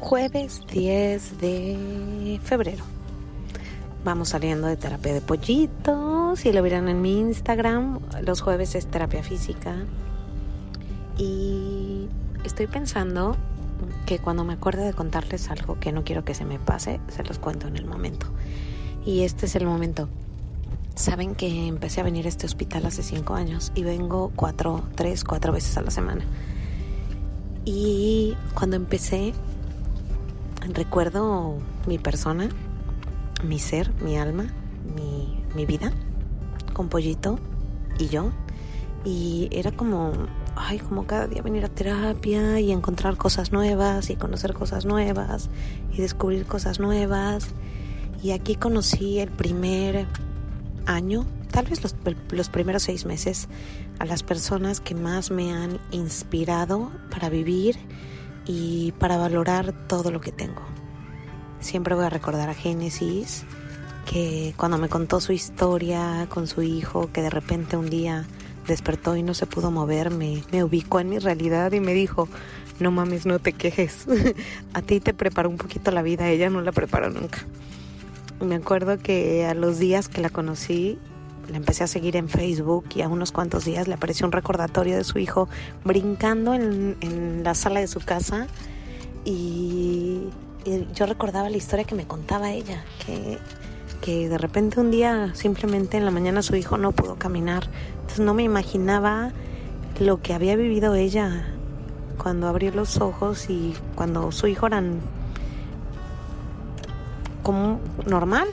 Jueves 10 de febrero. Vamos saliendo de terapia de pollitos. Si lo vieron en mi Instagram, los jueves es terapia física. Y estoy pensando que cuando me acuerde de contarles algo que no quiero que se me pase, se los cuento en el momento. Y este es el momento. Saben que empecé a venir a este hospital hace cinco años y vengo cuatro, tres, cuatro veces a la semana. Y cuando empecé, recuerdo mi persona, mi ser, mi alma, mi, mi vida, con Pollito y yo. Y era como, ay, como cada día venir a terapia y encontrar cosas nuevas y conocer cosas nuevas y descubrir cosas nuevas. Y aquí conocí el primer año, tal vez los, primeros seis meses, a las personas que más me han inspirado para vivir y para valorar todo lo que tengo. Siempre voy a recordar a Génesis, que cuando me contó su historia con su hijo, que de repente un día despertó y no se pudo mover, me, me ubicó en mi realidad y me dijo, no mames, no te quejes, a ti te preparó un poquito la vida, ella no la preparó nunca. Me acuerdo que a los días que la conocí, la empecé a seguir en Facebook y a unos cuantos días le apareció un recordatorio de su hijo brincando en, la sala de su casa. Y, yo recordaba la historia que me contaba ella, que, que de repente un día simplemente en la mañana su hijo no pudo caminar, entonces no me imaginaba lo que había vivido ella cuando abrió los ojos y cuando su hijo era como normal.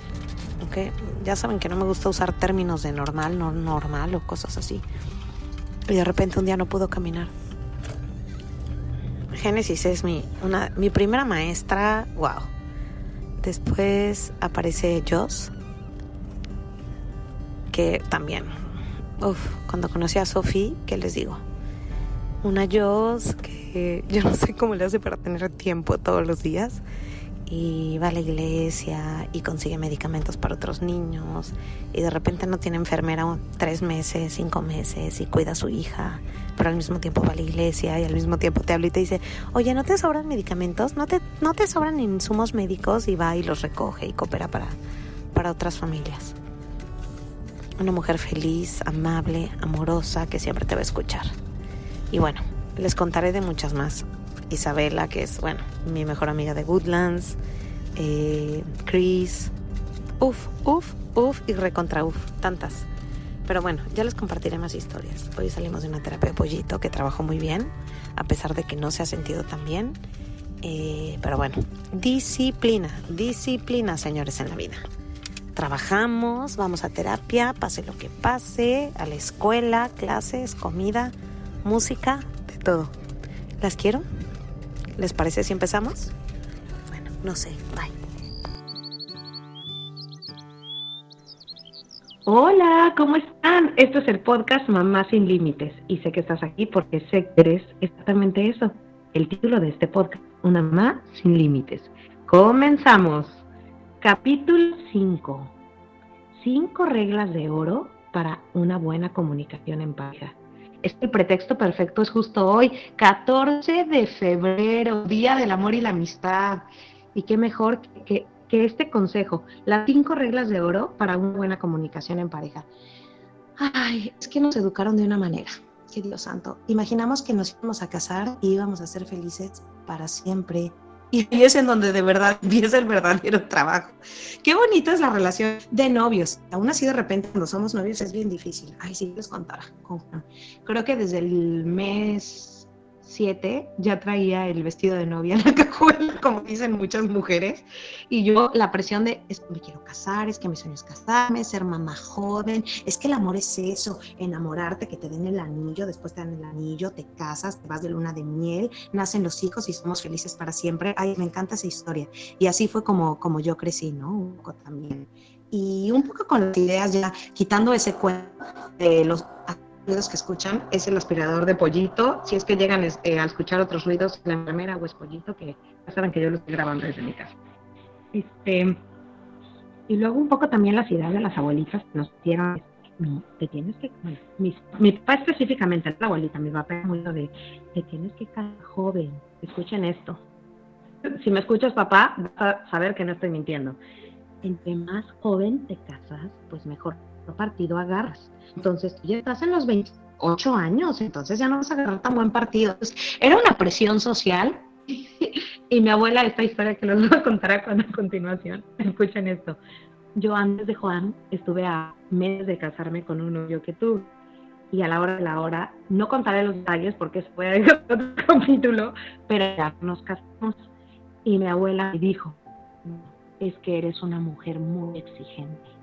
Okay. Ya saben que no me gusta usar términos de normal, no normal o cosas así. Y de repente un día no pudo caminar. Génesis es mi, una, mi primera maestra, wow. Después aparece Joss, que también, uf, cuando conocí a Sophie, ¿qué les digo? Una Joss que yo no sé cómo le hace para tener tiempo todos los días y va a la iglesia y consigue medicamentos para otros niños y de repente no tiene enfermera tres meses, cinco meses y cuida a su hija, pero al mismo tiempo va a la iglesia y al mismo tiempo te habla y te dice, oye, ¿no te sobran medicamentos? ¿No te, no te sobran insumos médicos? Y va y los recoge y coopera para, para otras familias. Una mujer feliz, amable, amorosa, que siempre te va a escuchar. Y bueno, les contaré de muchas más. Isabela, que es, bueno, mi mejor amiga de Woodlands, eh, Chris, uff, uff, uff y recontra uff, tantas. Pero bueno, ya les compartiré más historias. Hoy salimos de una terapia de pollito que trabajó muy bien, a pesar de que no se ha sentido tan bien. Eh, pero bueno, disciplina, disciplina, señores, en la vida. Trabajamos, vamos a terapia, pase lo que pase, a la escuela, clases, comida, música, de todo. ¿Las quiero? ¿Les parece si empezamos? Bueno, no sé. Bye. Hola, ¿cómo están? Esto es el podcast Mamá sin Límites y sé que estás aquí porque sé que eres exactamente eso, el título de este podcast, Una Mamá sin Límites. Comenzamos. Capítulo 5. Cinco reglas de oro para una buena comunicación en pareja este pretexto perfecto es justo hoy, 14 de febrero, Día del Amor y la Amistad. Y qué mejor que, que este consejo, las cinco reglas de oro para una buena comunicación en pareja. Ay, es que nos educaron de una manera, que Dios santo. Imaginamos que nos íbamos a casar y íbamos a ser felices para siempre, y es en donde de verdad empieza el verdadero trabajo. Qué bonita es la relación de novios. Aún así, de repente, cuando somos novios es bien difícil. Ay, sí, les contara. Creo que desde el mes ya traía el vestido de novia en la cajuela, como dicen muchas mujeres, y yo la presión de es que me quiero casar, es que mi sueño es casarme, ser mamá joven, es que el amor es eso, enamorarte, que te den el anillo, después te dan el anillo, te casas, te vas de luna de miel, nacen los hijos y somos felices para siempre. Ay, me encanta esa historia. Y así fue como, como yo crecí, ¿no? Un poco también. Y un poco con las ideas ya, quitando ese cuento de los ruidos que escuchan es el aspirador de pollito. Si es que llegan eh, a escuchar otros ruidos, la enfermera o es pollito, que ya saben que yo lo estoy grabando desde mi casa. Este, y luego un poco también las ideas de las abuelitas nos dieron te tienes que, mi, papá específicamente, la abuelita, mi papá muy de, te tienes que casar joven, escuchen esto. Si me escuchas papá, vas a saber que no estoy mintiendo. Entre más joven te casas, pues mejor partido agarras. Entonces, tú ya estás en los 28 años, entonces ya no vas a agarrar tan buen partido. era una presión social. y mi abuela, esta historia que les voy a contar a continuación, escuchen esto yo antes de Juan estuve a meses de casarme con un novio que tuve. Y a la hora de la hora, no contaré los detalles porque se puede otro capítulo, pero ya nos casamos. Y mi abuela me dijo, es que eres una mujer muy exigente.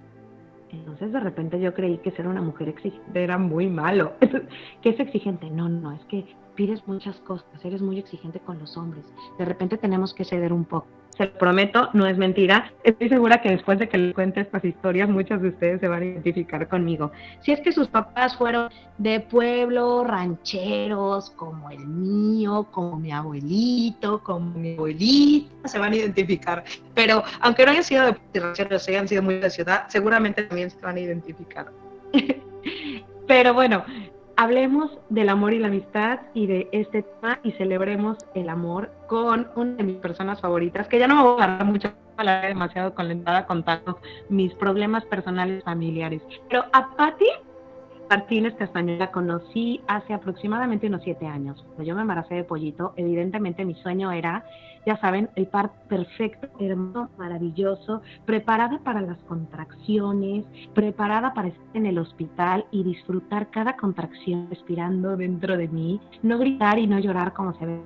Entonces de repente yo creí que ser una mujer exigente era muy malo. ¿Qué es exigente? No, no, es que pides muchas cosas, eres muy exigente con los hombres. De repente tenemos que ceder un poco se lo prometo, no es mentira. Estoy segura que después de que les cuente estas historias, muchos de ustedes se van a identificar conmigo. Si es que sus papás fueron de pueblo, rancheros, como el mío, como mi abuelito, como mi abuelita, se van a identificar. Pero aunque no hayan sido de rancheros, hayan sido muy de ciudad, seguramente también se van a identificar. Pero bueno, hablemos del amor y la amistad y de este tema y celebremos el amor con una de mis personas favoritas, que ya no me voy a agarrar mucho, la demasiado conlentada contando mis problemas personales familiares. Pero a Patti Martínez Castaño la conocí hace aproximadamente unos siete años. Cuando yo me embaracé de pollito, evidentemente mi sueño era, ya saben, el par perfecto, hermoso, maravilloso, preparada para las contracciones, preparada para estar en el hospital y disfrutar cada contracción respirando dentro de mí, no gritar y no llorar como se ve.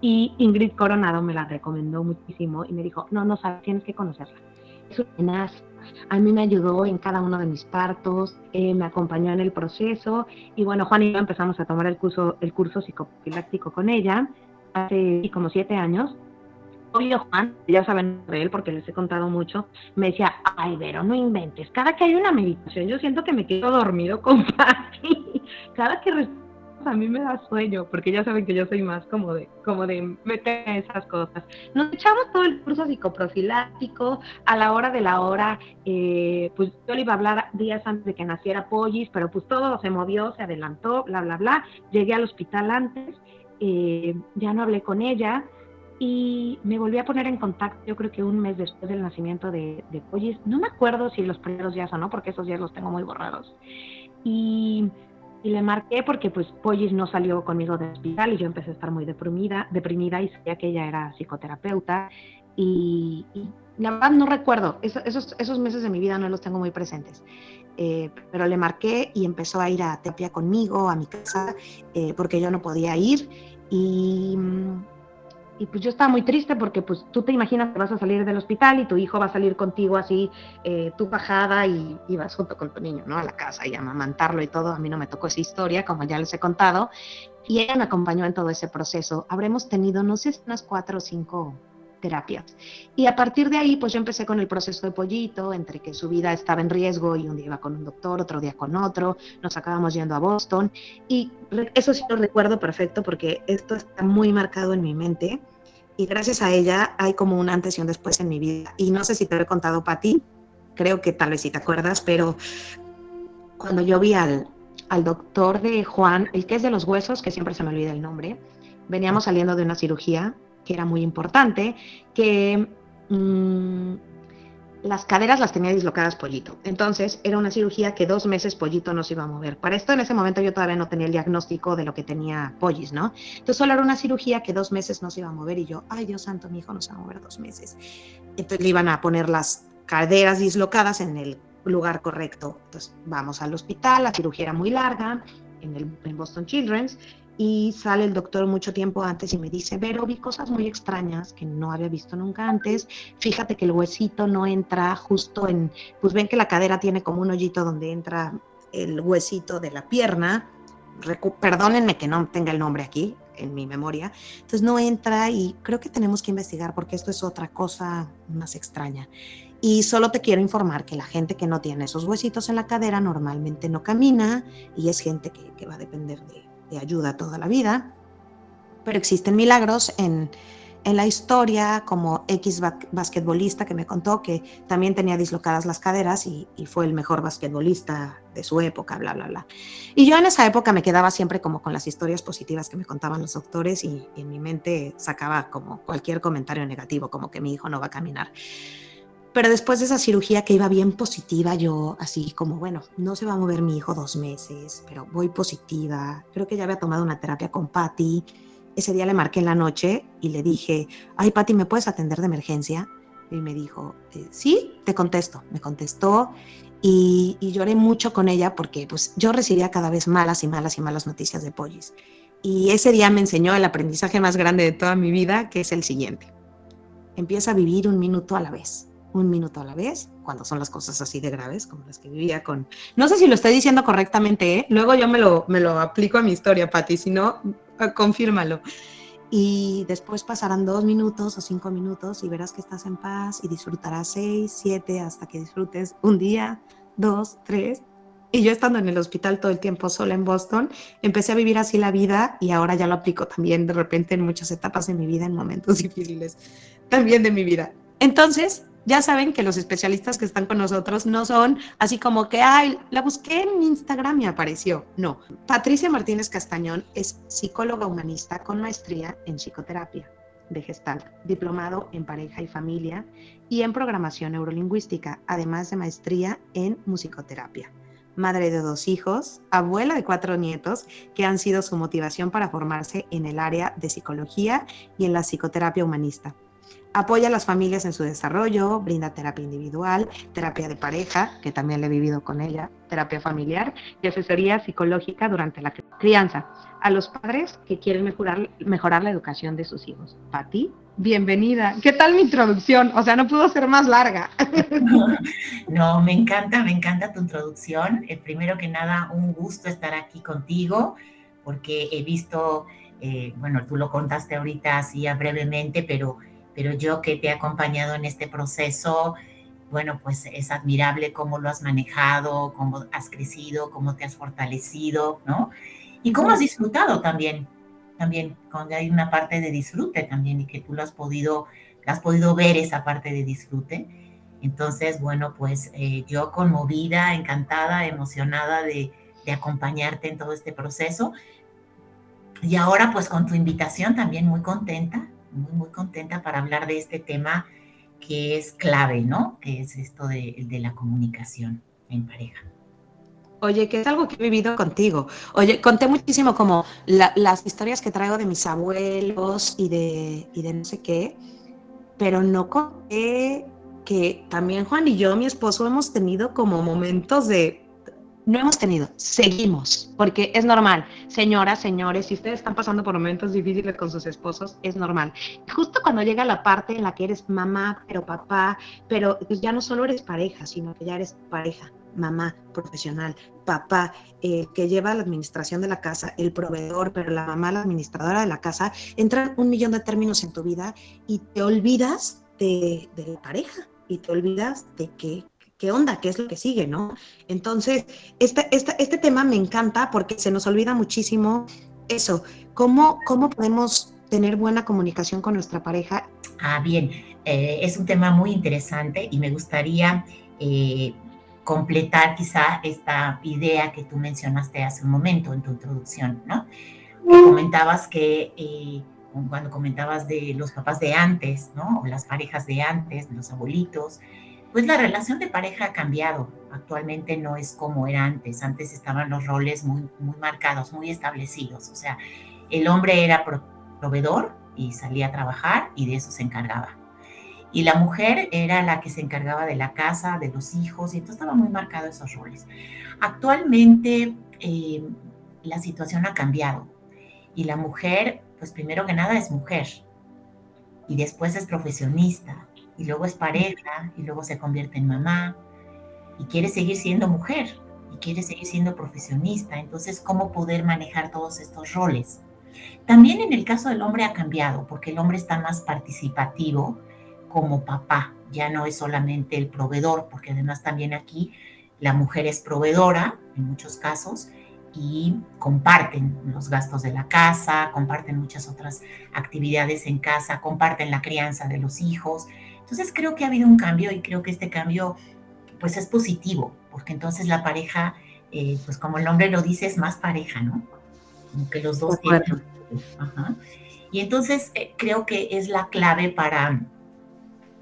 Y Ingrid Coronado me la recomendó muchísimo y me dijo, no, no sabes, tienes que conocerla. Es una a mí me ayudó en cada uno de mis partos, eh, me acompañó en el proceso y bueno, Juan y yo empezamos a tomar el curso, el curso psicopiláctico con ella hace como siete años. Juan, ya saben de él porque les he contado mucho, me decía, ay, Vero, no inventes, cada que hay una meditación yo siento que me quedo dormido con Patti, cada que a mí me da sueño, porque ya saben que yo soy más como de, como de meter esas cosas. Nos echamos todo el curso psicoprofiláctico, a la hora de la hora, eh, pues yo le iba a hablar días antes de que naciera Pollis, pero pues todo se movió, se adelantó, bla, bla, bla. Llegué al hospital antes, eh, ya no hablé con ella, y me volví a poner en contacto, yo creo que un mes después del nacimiento de, de Pollis. No me acuerdo si los primeros días o no, porque esos días los tengo muy borrados. Y y le marqué porque pues Pollis no salió conmigo del hospital y yo empecé a estar muy deprimida, deprimida y sabía que ella era psicoterapeuta y, la verdad no recuerdo, esos, esos meses de mi vida no los tengo muy presentes. Eh, pero le marqué y empezó a ir a terapia conmigo, a mi casa, eh, porque yo no podía ir. Y, mm, y pues yo estaba muy triste porque pues tú te imaginas que vas a salir del hospital y tu hijo va a salir contigo así, eh, tú bajada y, y, vas junto con tu niño, ¿no? A la casa y a amamantarlo y todo. A mí no me tocó esa historia, como ya les he contado. Y ella me acompañó en todo ese proceso. Habremos tenido, no sé, unas cuatro o cinco terapias. Y a partir de ahí, pues yo empecé con el proceso de pollito, entre que su vida estaba en riesgo y un día iba con un doctor, otro día con otro, nos acabamos yendo a Boston. Y eso sí lo recuerdo perfecto porque esto está muy marcado en mi mente. Y gracias a ella hay como un antes y un después en mi vida. Y no sé si te lo he contado para ti, creo que tal vez si te acuerdas, pero cuando yo vi al, al doctor de Juan, el que es de los huesos, que siempre se me olvida el nombre, veníamos saliendo de una cirugía que era muy importante, que mm, las caderas las tenía dislocadas Pollito. Entonces era una cirugía que dos meses Pollito no se iba a mover. Para esto en ese momento yo todavía no tenía el diagnóstico de lo que tenía Pollis, ¿no? Entonces solo era una cirugía que dos meses no se iba a mover y yo, ay Dios santo, mi hijo no se va a mover dos meses. Entonces le iban a poner las caderas dislocadas en el lugar correcto. Entonces vamos al hospital, la cirugía era muy larga en, el, en Boston Children's y sale el doctor mucho tiempo antes y me dice, pero vi cosas muy extrañas que no había visto nunca antes. Fíjate que el huesito no entra justo en, pues ven que la cadera tiene como un hoyito donde entra el huesito de la pierna. perdónenme que no tenga el nombre aquí en mi memoria. Entonces no entra y creo que tenemos que investigar porque esto es otra cosa más extraña. Y solo te quiero informar que la gente que no tiene esos huesitos en la cadera normalmente no camina y es gente que, que va a depender de, ayuda toda la vida, pero existen milagros en, en la historia como X basquetbolista que me contó que también tenía dislocadas las caderas y, fue el mejor basquetbolista de su época, bla, bla, bla. Y yo en esa época me quedaba siempre como con las historias positivas que me contaban los doctores y en mi mente sacaba como cualquier comentario negativo, como que mi hijo no va a caminar. Pero después de esa cirugía que iba bien positiva, yo así como, bueno, no se va a mover mi hijo dos meses, pero voy positiva. Creo que ya había tomado una terapia con Patty ese día le marqué en la noche y le dije, ay, Pati, ¿me puedes atender de emergencia? Y me dijo, eh, sí, te contesto. Me contestó y, lloré mucho con ella porque pues, yo recibía cada vez malas y malas y malas noticias de Pollis. Y ese día me enseñó el aprendizaje más grande de toda mi vida, que es el siguiente. Empieza a vivir un minuto a la vez un minuto a la vez, cuando son las cosas así de graves, como las que vivía con... No sé si lo estoy diciendo correctamente, ¿eh? luego yo me lo, me lo aplico a mi historia, Patti, si no, ah, confírmalo. Y después pasarán dos minutos o cinco minutos y verás que estás en paz y disfrutarás seis, siete, hasta que disfrutes un día, dos, tres. Y yo estando en el hospital todo el tiempo sola en Boston, empecé a vivir así la vida y ahora ya lo aplico también de repente en muchas etapas de mi vida, en momentos difíciles también de mi vida. Entonces, ya saben que los especialistas que están con nosotros no son así como que, ay, la busqué en Instagram y apareció. No. Patricia Martínez Castañón es psicóloga humanista con maestría en psicoterapia de Gestalt, diplomado en pareja y familia y en programación neurolingüística, además de maestría en musicoterapia. Madre de dos hijos, abuela de cuatro nietos que han sido su motivación para formarse en el área de psicología y en la psicoterapia humanista apoya a las familias en su desarrollo, brinda terapia individual, terapia de pareja, que también le he vivido con ella, terapia familiar y asesoría psicológica durante la crianza a los padres que quieren mejorar, mejorar la educación de sus hijos. Pati, bienvenida. ¿Qué tal mi introducción? O sea, no pudo ser más larga. No, me encanta, me encanta tu introducción. Eh, primero que nada, un gusto estar aquí contigo porque he visto, eh, bueno, tú lo contaste ahorita así brevemente, pero pero yo que te he acompañado en este proceso, bueno, pues es admirable cómo lo has manejado, cómo has crecido, cómo te has fortalecido, ¿no? Y cómo has disfrutado también, también, cuando hay una parte de disfrute también y que tú lo has podido, has podido ver esa parte de disfrute. Entonces, bueno, pues eh, yo conmovida, encantada, emocionada de, de acompañarte en todo este proceso. Y ahora, pues con tu invitación también muy contenta muy, muy contenta para hablar de este tema que es clave, ¿no? Que es esto de, la comunicación en pareja. Oye, que es algo que he vivido contigo. Oye, conté muchísimo como las historias que traigo de mis abuelos y de, y de no sé qué, pero no conté que también Juan y yo, mi esposo, hemos tenido como momentos de no hemos tenido, seguimos, porque es normal. Señoras, señores, si ustedes están pasando por momentos difíciles con sus esposos, es normal. Justo cuando llega la parte en la que eres mamá, pero papá, pero ya no solo eres pareja, sino que ya eres pareja, mamá, profesional, papá, que lleva la administración de la casa, el proveedor, pero la mamá, la administradora de la casa, entran un millón de términos en tu vida y te olvidas de, de la pareja y te olvidas de que ¿qué onda? ¿Qué es lo que sigue? ¿no? Entonces, este, este tema me encanta porque se nos olvida muchísimo eso, cómo, cómo podemos tener buena comunicación con nuestra pareja. Ah, bien, eh, es un tema muy interesante y me gustaría eh, completar quizá esta idea que tú mencionaste hace un momento en tu introducción, ¿no? Que comentabas que eh, cuando comentabas de los papás de antes, ¿no? O las parejas de antes, los abuelitos, pues la relación de pareja ha cambiado. Actualmente no es como era antes. Antes estaban los roles muy, muy marcados, muy establecidos. O sea, el hombre era proveedor y salía a trabajar y de eso se encargaba. Y la mujer era la que se encargaba de la casa, de los hijos, y entonces estaba muy marcado esos roles. Actualmente eh, la situación ha cambiado y la mujer, pues primero que nada es mujer y después es profesionista y luego es pareja y luego se convierte en mamá y quiere seguir siendo mujer y quiere seguir siendo profesionista. Entonces, ¿cómo poder manejar todos estos roles? También en el caso del hombre ha cambiado porque el hombre está más participativo como papá, ya no es solamente el proveedor, porque además también aquí la mujer es proveedora en muchos casos y comparten los gastos de la casa, comparten muchas otras actividades en casa, comparten la crianza de los hijos. Entonces creo que ha habido un cambio y creo que este cambio pues es positivo, porque entonces la pareja, eh, pues como el nombre lo dice, es más pareja, ¿no? Como que los dos tienen... Y entonces eh, creo que es la clave para,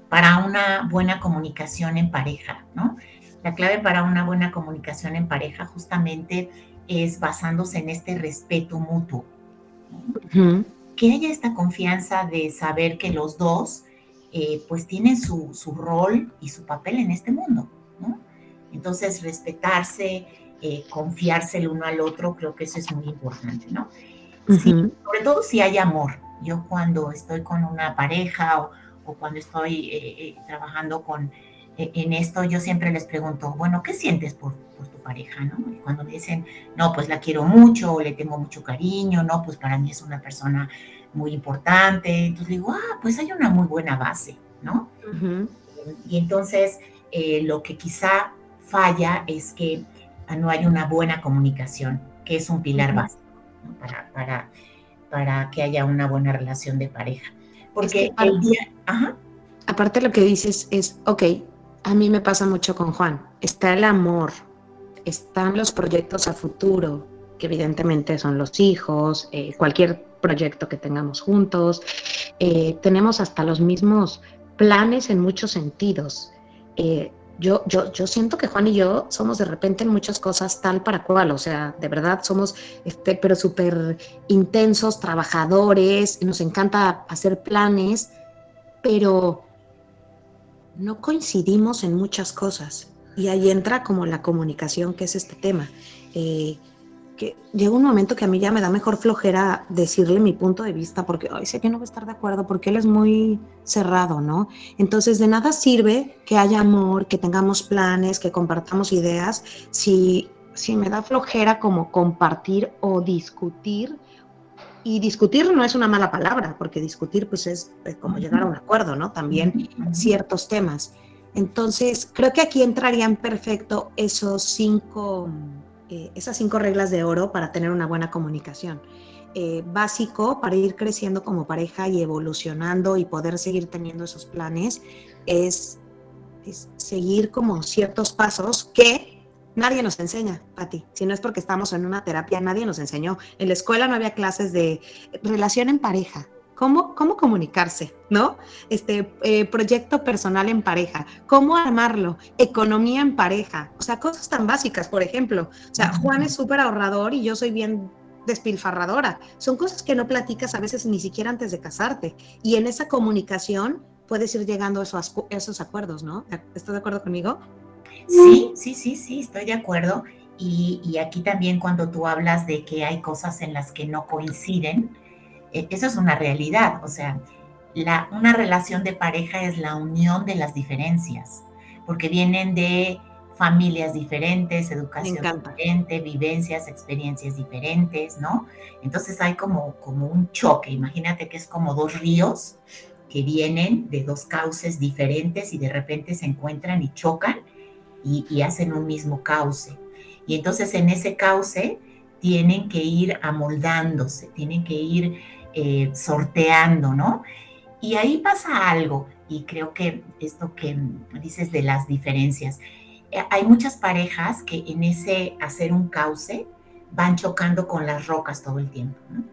para una buena comunicación en pareja, ¿no? La clave para una buena comunicación en pareja justamente es basándose en este respeto mutuo. Que haya esta confianza de saber que los dos eh, pues tienen su, rol y su papel en este mundo. Entonces, respetarse, eh, confiarse el uno al otro, creo que eso es muy importante, ¿no? sobre todo si hay amor. Yo cuando estoy con una pareja o, cuando estoy eh, trabajando con, en esto, yo siempre les pregunto, bueno, ¿qué sientes por, tu pareja? ¿no? Y cuando me dicen, no, pues la quiero mucho, o le tengo mucho cariño, no, pues para mí es una persona muy importante. Entonces digo, ah, pues hay una muy buena base, ¿no? Y entonces eh, lo que quizá falla es que no hay una buena comunicación, que es un pilar básico para, para, para, que haya una buena relación de pareja. Porque el día... Aparte lo que dices es, ok, a mí me pasa mucho con Juan, está el amor, están los proyectos a futuro, que evidentemente son los hijos, eh, cualquier proyecto que tengamos juntos, eh, tenemos hasta los mismos planes en muchos sentidos. Eh, yo, yo, yo siento que Juan y yo somos de repente en muchas cosas tal para cual, o sea, de verdad somos, este, pero súper intensos, trabajadores, nos encanta hacer planes, pero no coincidimos en muchas cosas. Y ahí entra como la comunicación, que es este tema. Eh, que llega un momento que a mí ya me da mejor flojera decirle mi punto de vista, porque ay, sé que no va a estar de acuerdo, porque él es muy cerrado, ¿no? Entonces, de nada sirve que haya amor, que tengamos planes, que compartamos ideas, si, si me da flojera como compartir o discutir. Y discutir no es una mala palabra, porque discutir pues es eh, como llegar a un acuerdo, ¿no? También ciertos temas. Entonces, creo que aquí entrarían perfecto esos cinco eh, esas cinco reglas de oro para tener una buena comunicación. Eh, básico para ir creciendo como pareja y evolucionando y poder seguir teniendo esos planes es, seguir como ciertos pasos que nadie nos enseña, Pati. Si no es porque estamos en una terapia, nadie nos enseñó. En la escuela no había clases de relación en pareja, cómo, comunicarse, ¿no? Este eh, proyecto personal en pareja, cómo armarlo, economía en pareja, o sea, cosas tan básicas, por ejemplo. O sea, Juan es súper ahorrador y yo soy bien despilfarradora. Son cosas que no platicas a veces ni siquiera antes de casarte. Y en esa comunicación puedes ir llegando a esos, esos acuerdos, ¿no? ¿Estás de acuerdo conmigo? Sí, sí, sí, sí, estoy de acuerdo. Y, y, aquí también cuando tú hablas de que hay cosas en las que no coinciden, eso es una realidad, o sea, la, una relación de pareja es la unión de las diferencias, porque vienen de familias diferentes, educación diferente, vivencias, experiencias diferentes, ¿no? Entonces hay como, como un choque, imagínate que es como dos ríos que vienen de dos cauces diferentes y de repente se encuentran y chocan y, y hacen un mismo cauce. Y entonces en ese cauce tienen que ir amoldándose, tienen que ir eh, sorteando, ¿no? Y ahí pasa algo, y creo que esto que dices de las diferencias, eh, hay muchas parejas que en ese hacer un cauce van chocando con las rocas todo el tiempo, ¿no?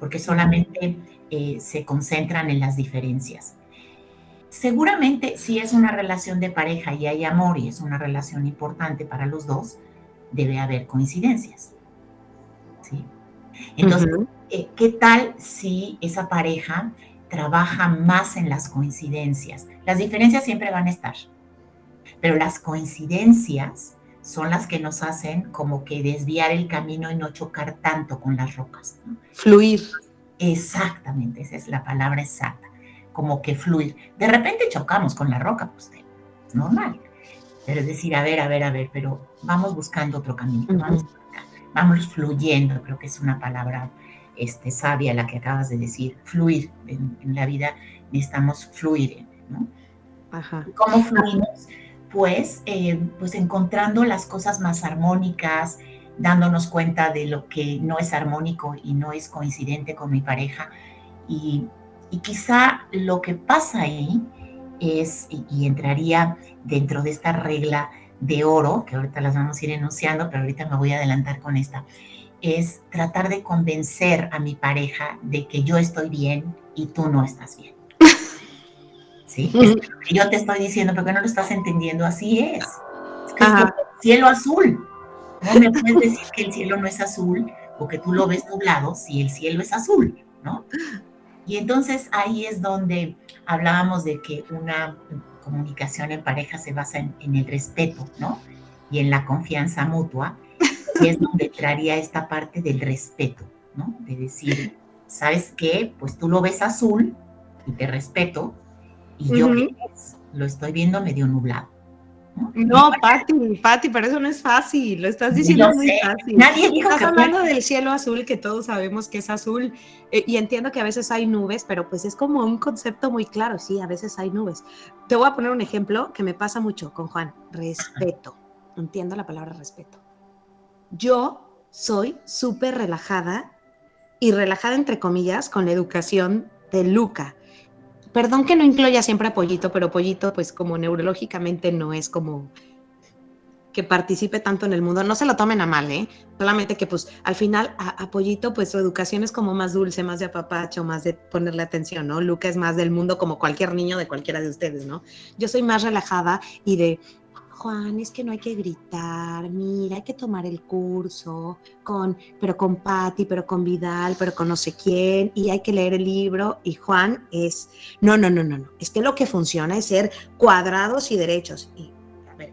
porque solamente eh, se concentran en las diferencias. Seguramente si es una relación de pareja y hay amor y es una relación importante para los dos, debe haber coincidencias. Entonces, eh, ¿qué tal si esa pareja trabaja más en las coincidencias? Las diferencias siempre van a estar, pero las coincidencias son las que nos hacen como que desviar el camino y no chocar tanto con las rocas. Fluir. Exactamente, esa es la palabra exacta, como que fluir. De repente chocamos con la roca, pues es normal. Pero es decir, a ver, a ver, a ver, pero vamos buscando otro camino, vamos vamos fluyendo, creo que es una palabra este, sabia la que acabas de decir, fluir. En, la vida necesitamos fluir, ¿no? Ajá. ¿Cómo fluimos? después, eh, pues encontrando las cosas más armónicas, dándonos cuenta de lo que no es armónico y no es coincidente con mi pareja. Y, quizá lo que pasa ahí es, y, entraría dentro de esta regla de oro, que ahorita las vamos a ir enunciando, pero ahorita me voy a adelantar con esta, es tratar de convencer a mi pareja de que yo estoy bien y tú no estás bien. ¿Sí? yo te estoy diciendo, porque no lo estás entendiendo, así es. Es que cielo azul. No me puedes decir que el cielo no es azul o que tú lo ves nublado si el cielo es azul, ¿no? Y entonces ahí es donde hablábamos de que una comunicación en pareja se basa en, el respeto, ¿no? Y en la confianza mutua. Y es donde entraría esta parte del respeto, ¿no? De decir, ¿sabes qué? Pues tú lo ves azul y te respeto, y yo lo estoy viendo medio nublado. No, Pati, Pati, pero eso no es fácil, lo estás diciendo muy fácil. Nadie dijo estás hablando del cielo azul, que todos sabemos que es azul, eh, y entiendo que a veces hay nubes, pero pues es como un concepto muy claro, sí, a veces hay nubes. Te voy a poner un ejemplo que me pasa mucho con Juan, respeto. Entiendo la palabra respeto. Yo soy súper relajada, y relajada entre comillas, con la educación de Luca Perdón que no incluya siempre a Pollito, pero Pollito, pues como neurológicamente no es como que participe tanto en el mundo. No se lo tomen a mal, ¿eh? Solamente que pues al final a, Pollito pues su educación es como más dulce, más de apapacho, más de ponerle atención, ¿no? Luca es más del mundo como cualquier niño de cualquiera de ustedes, ¿no? Yo soy más relajada y de Juan, es que no hay que gritar, mira, hay que tomar el curso, con, pero con Patti, pero con Vidal, pero con no sé quién, y hay que leer el libro. Y Juan es, no, no, no, no, no, es que lo que funciona es ser cuadrados y derechos. Y,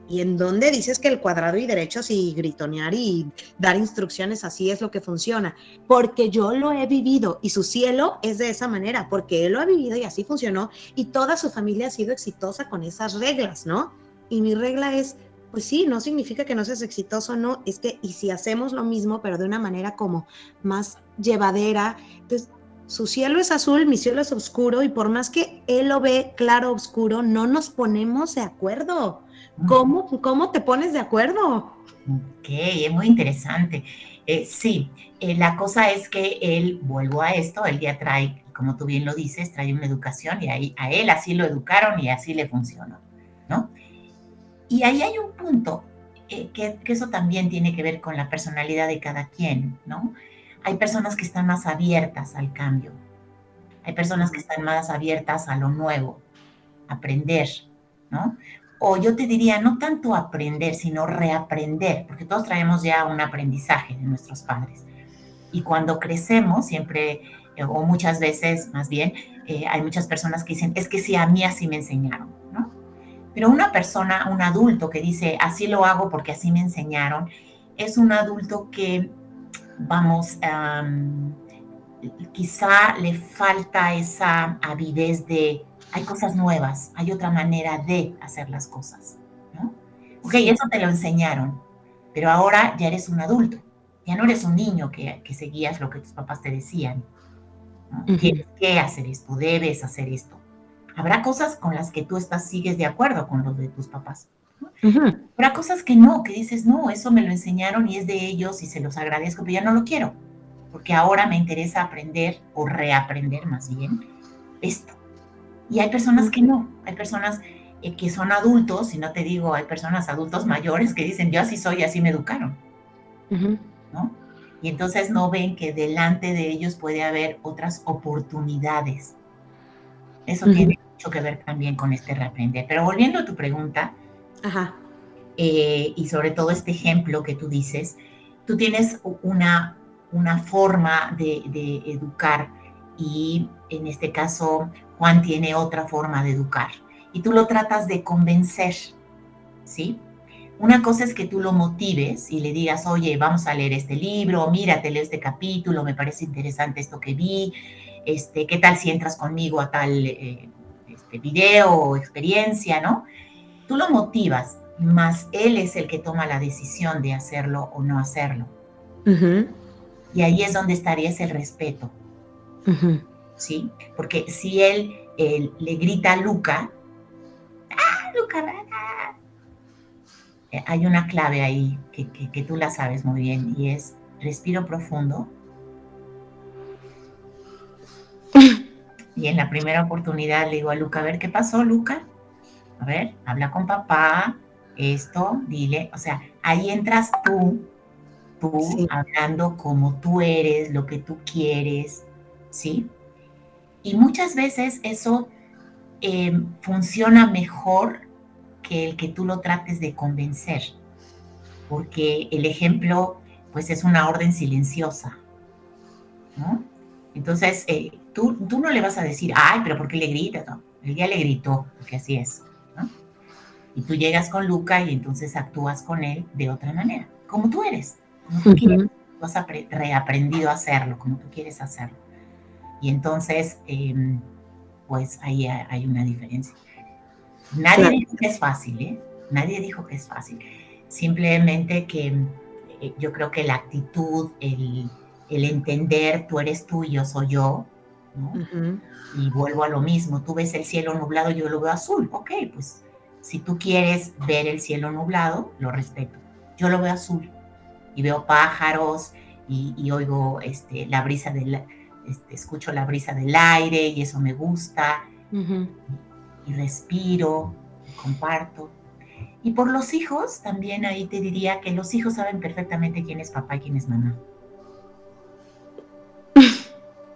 ¿y en dónde dices que el cuadrado y derechos y gritonear y dar instrucciones así es lo que funciona? Porque yo lo he vivido y su cielo es de esa manera, porque él lo ha vivido y así funcionó y toda su familia ha sido exitosa con esas reglas, ¿no? Y mi regla es, pues sí, no significa que no seas exitoso, no, es que, y si hacemos lo mismo, pero de una manera como más llevadera, entonces su cielo es azul, mi cielo es oscuro, y por más que él lo ve claro, oscuro, no nos ponemos de acuerdo. ¿Cómo, cómo te pones de acuerdo? Ok, es muy interesante. Eh, sí, eh, la cosa es que él, vuelvo a esto, él ya trae, como tú bien lo dices, trae una educación y ahí, a él así lo educaron y así le funcionó, ¿no? Y ahí hay un punto eh, que, eso también tiene que ver con la personalidad de cada quien, ¿no? Hay personas que están más abiertas al cambio, hay personas que están más abiertas a lo nuevo, aprender, ¿no? O yo te diría, no tanto aprender, sino reaprender, porque todos traemos ya un aprendizaje de nuestros padres. Y cuando crecemos, siempre, eh, o muchas veces más bien, eh, hay muchas personas que dicen, es que sí, a mí así me enseñaron, ¿no? Pero una persona, un adulto que dice, así lo hago porque así me enseñaron, es un adulto que, vamos, quizá le falta esa avidez de, hay cosas nuevas, hay otra manera de hacer las cosas. ¿no? Ok, eso te lo enseñaron, pero ahora ya eres un adulto, ya no eres un niño que, seguías lo que tus papás te decían. Tienes que hacer esto, debes hacer esto. Habrá cosas con las que tú estás, sigues de acuerdo con los de tus papás. Habrá cosas que no, que dices, no, eso me lo enseñaron y es de ellos y se los agradezco, pero ya no lo quiero, porque ahora me interesa aprender o reaprender más bien esto. Y hay personas que no, hay personas eh, que son adultos, y no te digo, hay personas adultos mayores que dicen, yo así soy así me educaron, ¿no? Y entonces no ven que delante de ellos puede haber otras oportunidades eso tiene mucho que ver también con este reaprender. Pero volviendo a tu pregunta, eh, y sobre todo este ejemplo que tú dices, tú tienes una, una forma de, de educar y en este caso Juan tiene otra forma de educar y tú lo tratas de convencer, ¿sí? Una cosa es que tú lo motives y le digas, oye, vamos a leer este libro, mira, te leo este capítulo, me parece interesante esto que vi, este, ¿qué tal si entras conmigo a tal eh, este video o experiencia, ¿no? Tú lo motivas, más él es el que toma la decisión de hacerlo o no hacerlo. Y ahí es donde estaría ese respeto, ¿sí? Porque si él, le grita a Luca, ¡ah, Luca, eh, hay una clave ahí que, que tú la sabes muy bien y es respiro profundo. Y en la primera oportunidad le digo a Luca, a ver, ¿qué pasó, Luca? A ver, habla con papá, esto, dile, o sea, ahí entras tú, tú hablando como tú eres, lo que tú quieres, ¿sí? Y muchas veces eso em, funciona mejor que el que tú lo trates de convencer, porque el ejemplo, pues es una orden silenciosa, ¿no? Entonces, eh, tú, tú no le vas a decir, ay, pero ¿por qué le gritas? No, él ya le gritó, porque así es. Y tú llegas con Luca y entonces actúas con él de otra manera, como tú eres, como tú quieres. Tú has reaprendido a hacerlo, como tú quieres hacerlo. Y entonces, em, pues ahí hay una diferencia. Nadie dijo que es fácil, ¿eh? Nadie dijo que es fácil. Simplemente que eh, yo creo que la actitud, el, el, entender, tú eres tú y yo soy yo, ¿no? Y vuelvo a lo mismo, tú ves el cielo nublado, yo lo veo azul, ok, pues si tú quieres ver el cielo nublado, lo respeto. Yo lo veo azul y veo pájaros y, oigo este, la brisa del, este, escucho la brisa del aire y eso me gusta. y, respiro, y comparto. Y por los hijos, también ahí te diría que los hijos saben perfectamente quién es papá y quién es mamá.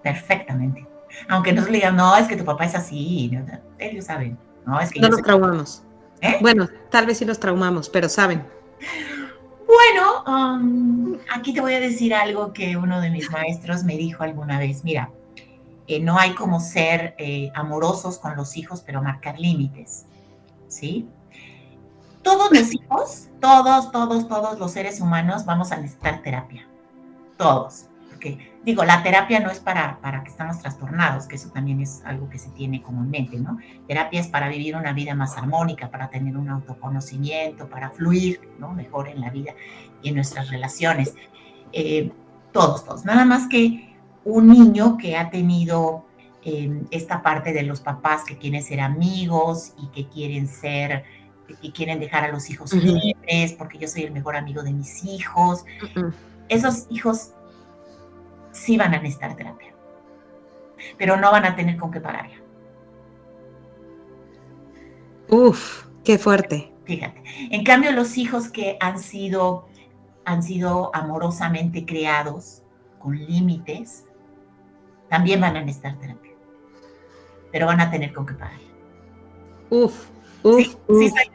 Perfectamente. Aunque nos digan, no, es que tu papá es así, ellos saben. No, es que no nos traumamos. ¿Eh? Bueno, tal vez sí los traumamos, pero saben. Bueno, um, aquí te voy a decir algo que uno de mis maestros me dijo alguna vez. Mira, eh, no hay como ser eh, amorosos con los hijos, pero marcar límites. ¿Sí? Todos los hijos, todos, todos, todos los seres humanos vamos a necesitar terapia. Todos digo, la terapia no es para, para que estamos trastornados, que eso también es algo que se tiene comúnmente, ¿no? Terapia es para vivir una vida más armónica, para tener un autoconocimiento, para fluir, ¿no? Mejor en la vida y en nuestras relaciones. Eh, todos, todos. Nada más que un niño que ha tenido em, esta parte de los papás que quieren ser amigos y que quieren ser y quieren dejar a los hijos libres porque yo soy el mejor amigo de mis hijos. Esos hijos sí van a necesitar terapia, pero no van a tener con qué pagarla. Uf, qué fuerte. Fíjate. En cambio, los hijos que han sido, han sido amorosamente creados con límites, también van a necesitar terapia, pero van a tener con qué pagar. Uf, Uf,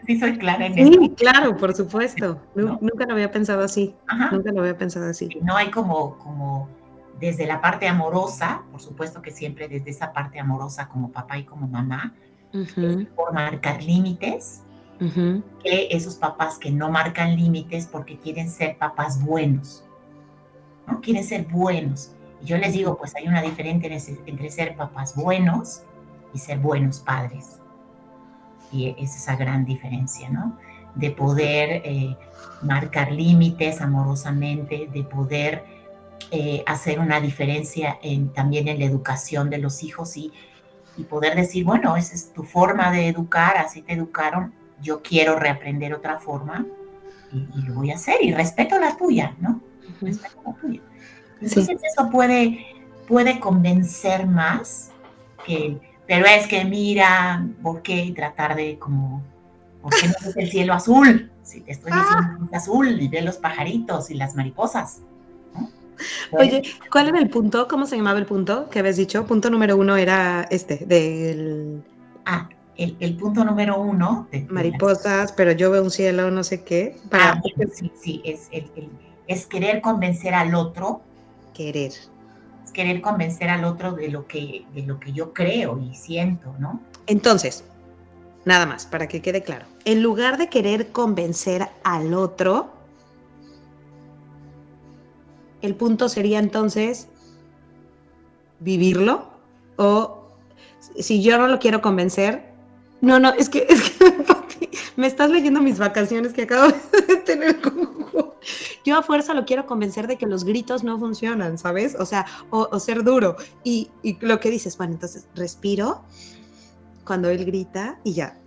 sí, soy, clara en sí, claro, por supuesto. Nunca lo había pensado así. Nunca lo había pensado así. No hay como, como desde la parte amorosa, por supuesto que siempre desde esa parte amorosa como papá y como mamá, por marcar límites, que esos papás que no marcan límites porque quieren ser papás buenos, ¿no? Quieren ser buenos. Y yo les digo, pues hay una diferencia entre ser papás buenos y ser buenos padres. Y es esa gran diferencia, ¿no? De poder eh, marcar límites amorosamente, de poder eh, hacer una diferencia en, también en la educación de los hijos y, y, poder decir, bueno, esa es tu forma de educar, así te educaron, yo quiero reaprender otra forma y, lo voy a hacer y respeto la tuya, ¿no? Respeto la tuya. Entonces eso puede, puede convencer más que, pero es que mira, ¿por qué tratar de como, ¿por qué no es el cielo azul? Si te estoy diciendo que es azul y ve los pajaritos y las mariposas. Oye, ¿cuál era el punto? ¿Cómo se llamaba el punto que habías dicho? Punto número uno era este, del... Ah, el, punto número uno. Mariposas, pero yo veo un cielo, no sé qué. Para... Ah, sí, sí, es, es querer convencer al otro. Querer. Es querer convencer al otro de lo, que, de lo que yo creo y siento, ¿no? Entonces, nada más, para que quede claro. En lugar de querer convencer al otro, el punto sería entonces vivirlo o si yo no lo quiero convencer, no, no, es que, me estás leyendo mis vacaciones que acabo de tener con yo a fuerza lo quiero convencer de que los gritos no funcionan, ¿sabes? O sea, o, ser duro. Y, y, lo que dices, bueno, entonces respiro cuando él grita y ya,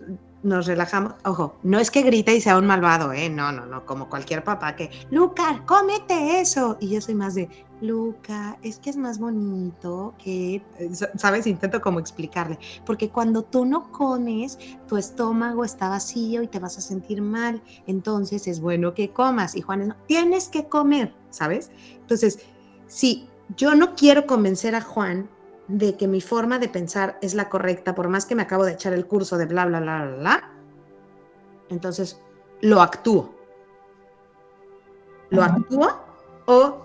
nos relajamos. Ojo, no es que grite y sea un malvado, ¿eh? No, no, no, como cualquier papá que, Luca, cómete eso. Y yo soy más de, Luca, es que es más bonito que, ¿sabes? Intento como explicarle. Porque cuando tú no comes, tu estómago está vacío y te vas a sentir mal. Entonces es bueno que comas. Y Juan, no, tienes que comer, ¿sabes? Entonces, si yo no quiero convencer a Juan de que mi forma de pensar es la correcta, por más que me acabo de echar el curso de bla, bla, bla, bla, bla, entonces lo actúo. Lo actúo o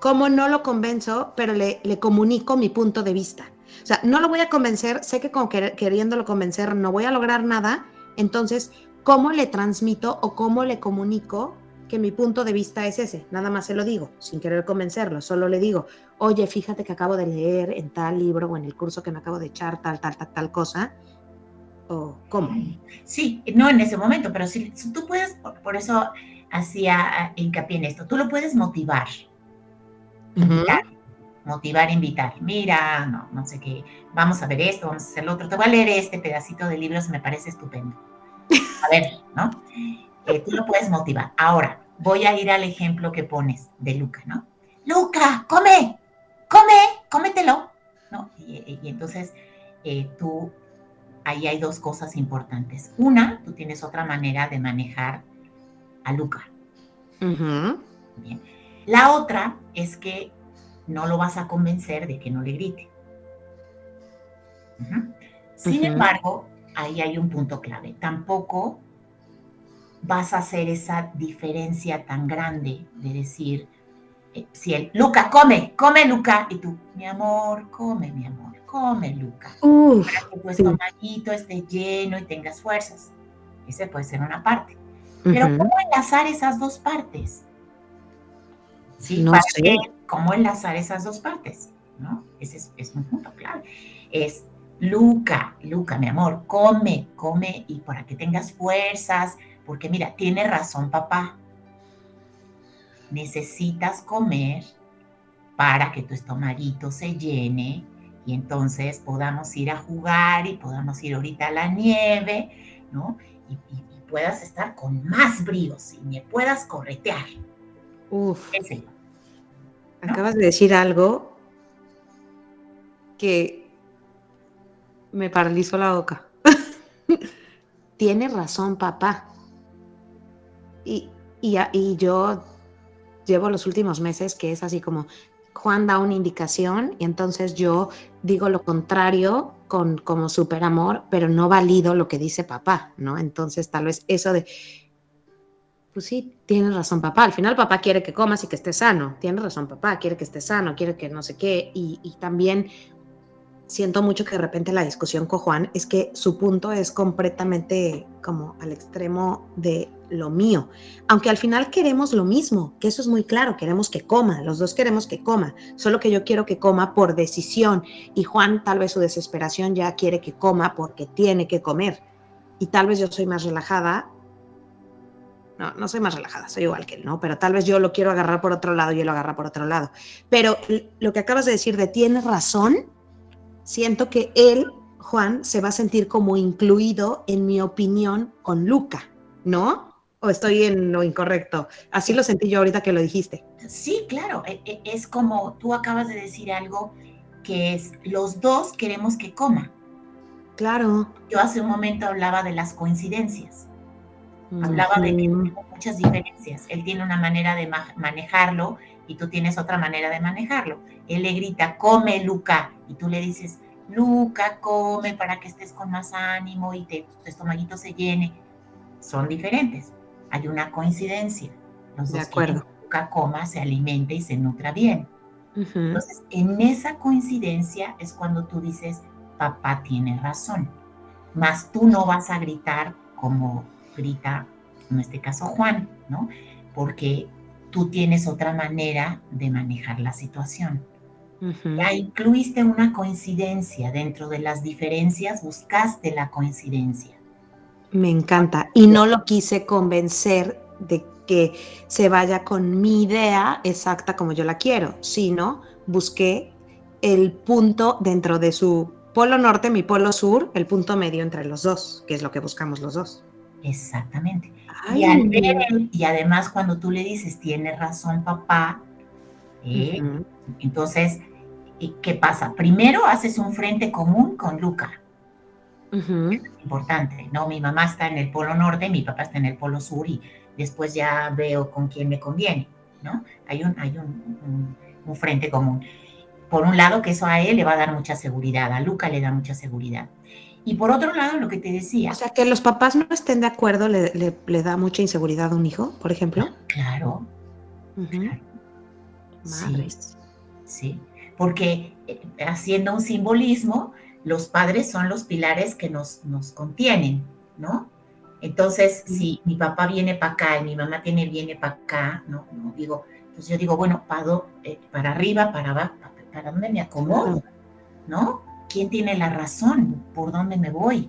como no lo convenzo, pero le, le, comunico mi punto de vista. O sea, no lo voy a convencer, sé que con queriéndolo convencer no voy a lograr nada, entonces, ¿cómo le transmito o cómo le comunico que mi punto de vista es ese, nada más se lo digo, sin querer convencerlo, solo le digo, oye, fíjate que acabo de leer en tal libro o en el curso que me acabo de echar tal, tal, tal, tal cosa, o cómo. Sí, no en ese momento, pero si, tú puedes, por, eso hacía hincapié en esto, tú lo puedes motivar, invitar, motivar, invitar, mira, no, no sé qué, vamos a ver esto, vamos a hacer lo otro, te voy a leer este pedacito de libros, me parece estupendo. A ver, ¿no? Eh, tú lo puedes motivar. Ahora, voy a ir al ejemplo que pones de Luca, ¿no? Luca, come, come, cómetelo, ¿no? Y, entonces eh, tú, ahí hay dos cosas importantes. Una, tú tienes otra manera de manejar a Luca. Bien. La otra es que no lo vas a convencer de que no le grite. Sin embargo, ahí hay un punto clave. Tampoco vas a hacer esa diferencia tan grande de decir, eh, si el Luca, come, come Luca, y tú, mi amor, come, mi amor, come Luca, para que tu estomaguito esté lleno y tengas fuerzas. Ese puede ser una parte. Pero ¿cómo enlazar esas dos partes? ¿Sí? No sé. ¿Cómo enlazar esas dos partes? ¿No? Ese es, es un punto clave. Es Luca, Luca, mi amor, come, come y para que tengas fuerzas, porque mira, tiene razón papá. Necesitas comer para que tu estomaguito se llene y entonces podamos ir a jugar y podamos ir ahorita a la nieve, ¿no? Y, puedas estar con más bríos y me puedas corretear. Uf. Acabas de decir algo que me paralizó la boca. Tiene razón, papá. Y, y, yo llevo los últimos meses que es así como Juan da una indicación y entonces yo digo lo contrario con como super amor, pero no valido lo que dice papá, ¿no? Entonces tal vez eso de, pues sí, tienes razón papá, al final papá quiere que comas y que estés sano, tiene razón papá, quiere que estés sano, quiere que no sé qué, y, y también siento mucho que de repente la discusión con Juan es que su punto es completamente como al extremo de lo mío, aunque al final queremos lo mismo, que eso es muy claro, queremos que coma, los dos queremos que coma, solo que yo quiero que coma por decisión y Juan tal vez su desesperación ya quiere que coma porque tiene que comer y tal vez yo soy más relajada. No, no soy más relajada, soy igual que él, ¿no? Pero tal vez yo lo quiero agarrar por otro lado y él lo agarra por otro lado. Pero lo que acabas de decir de tienes razón, siento que él, Juan, se va a sentir como incluido en mi opinión con Luca, ¿no? ¿O estoy en lo incorrecto? Así lo sentí yo ahorita que lo dijiste. Sí, claro, e, e, es como tú acabas de decir algo que es, los dos queremos que coma. Claro. Yo hace un momento hablaba de las coincidencias. Hablaba de que muchas diferencias. Él tiene una manera de manejarlo y tú tienes otra manera de manejarlo. Él le grita, come Luca, y tú le dices, Luca, come para que estés con más ánimo y te, tu estomaguito se llene. Son diferentes. Hay una coincidencia. Los de acuerdo. Luca coma, se alimente y se nutra bien. Entonces, en esa coincidencia es cuando tú dices, papá tiene razón. Más tú no vas a gritar como grita, en este caso Juan, ¿no? Porque tú tienes otra manera de manejar la situación. Ya incluiste una coincidencia dentro de las diferencias, buscaste la coincidencia. Me encanta. Y no lo quise convencer de que se vaya con mi idea exacta como yo la quiero, sino busqué el punto dentro de su polo norte, mi polo sur, el punto medio entre los dos, que es lo que buscamos los dos. Exactamente. y, además cuando tú le dices, tiene razón papá, eh, entonces, ¿qué pasa? Primero haces un frente común con Luca. Es importante, ¿no? Mi mamá está en el polo norte, mi papá está en el polo sur y después ya veo con quién me conviene, ¿no? Hay un, hay un, un frente común. Por un lado, que eso a él le va a dar mucha seguridad, a Luca le da mucha seguridad. Y por otro lado, lo que te decía. O sea, que los papás no estén de acuerdo le, le, da mucha inseguridad a un hijo, por ejemplo. Claro. Madres. Sí, porque eh, haciendo un simbolismo, los padres son los pilares que nos, nos contienen, ¿no? Entonces, si mi papá viene para acá y mi mamá tiene viene para acá, ¿no? no digo, pues yo digo, bueno, para, eh, para arriba, para abajo, para dónde me acomodo, ¿no? ¿Quién tiene la razón? ¿Por dónde me voy?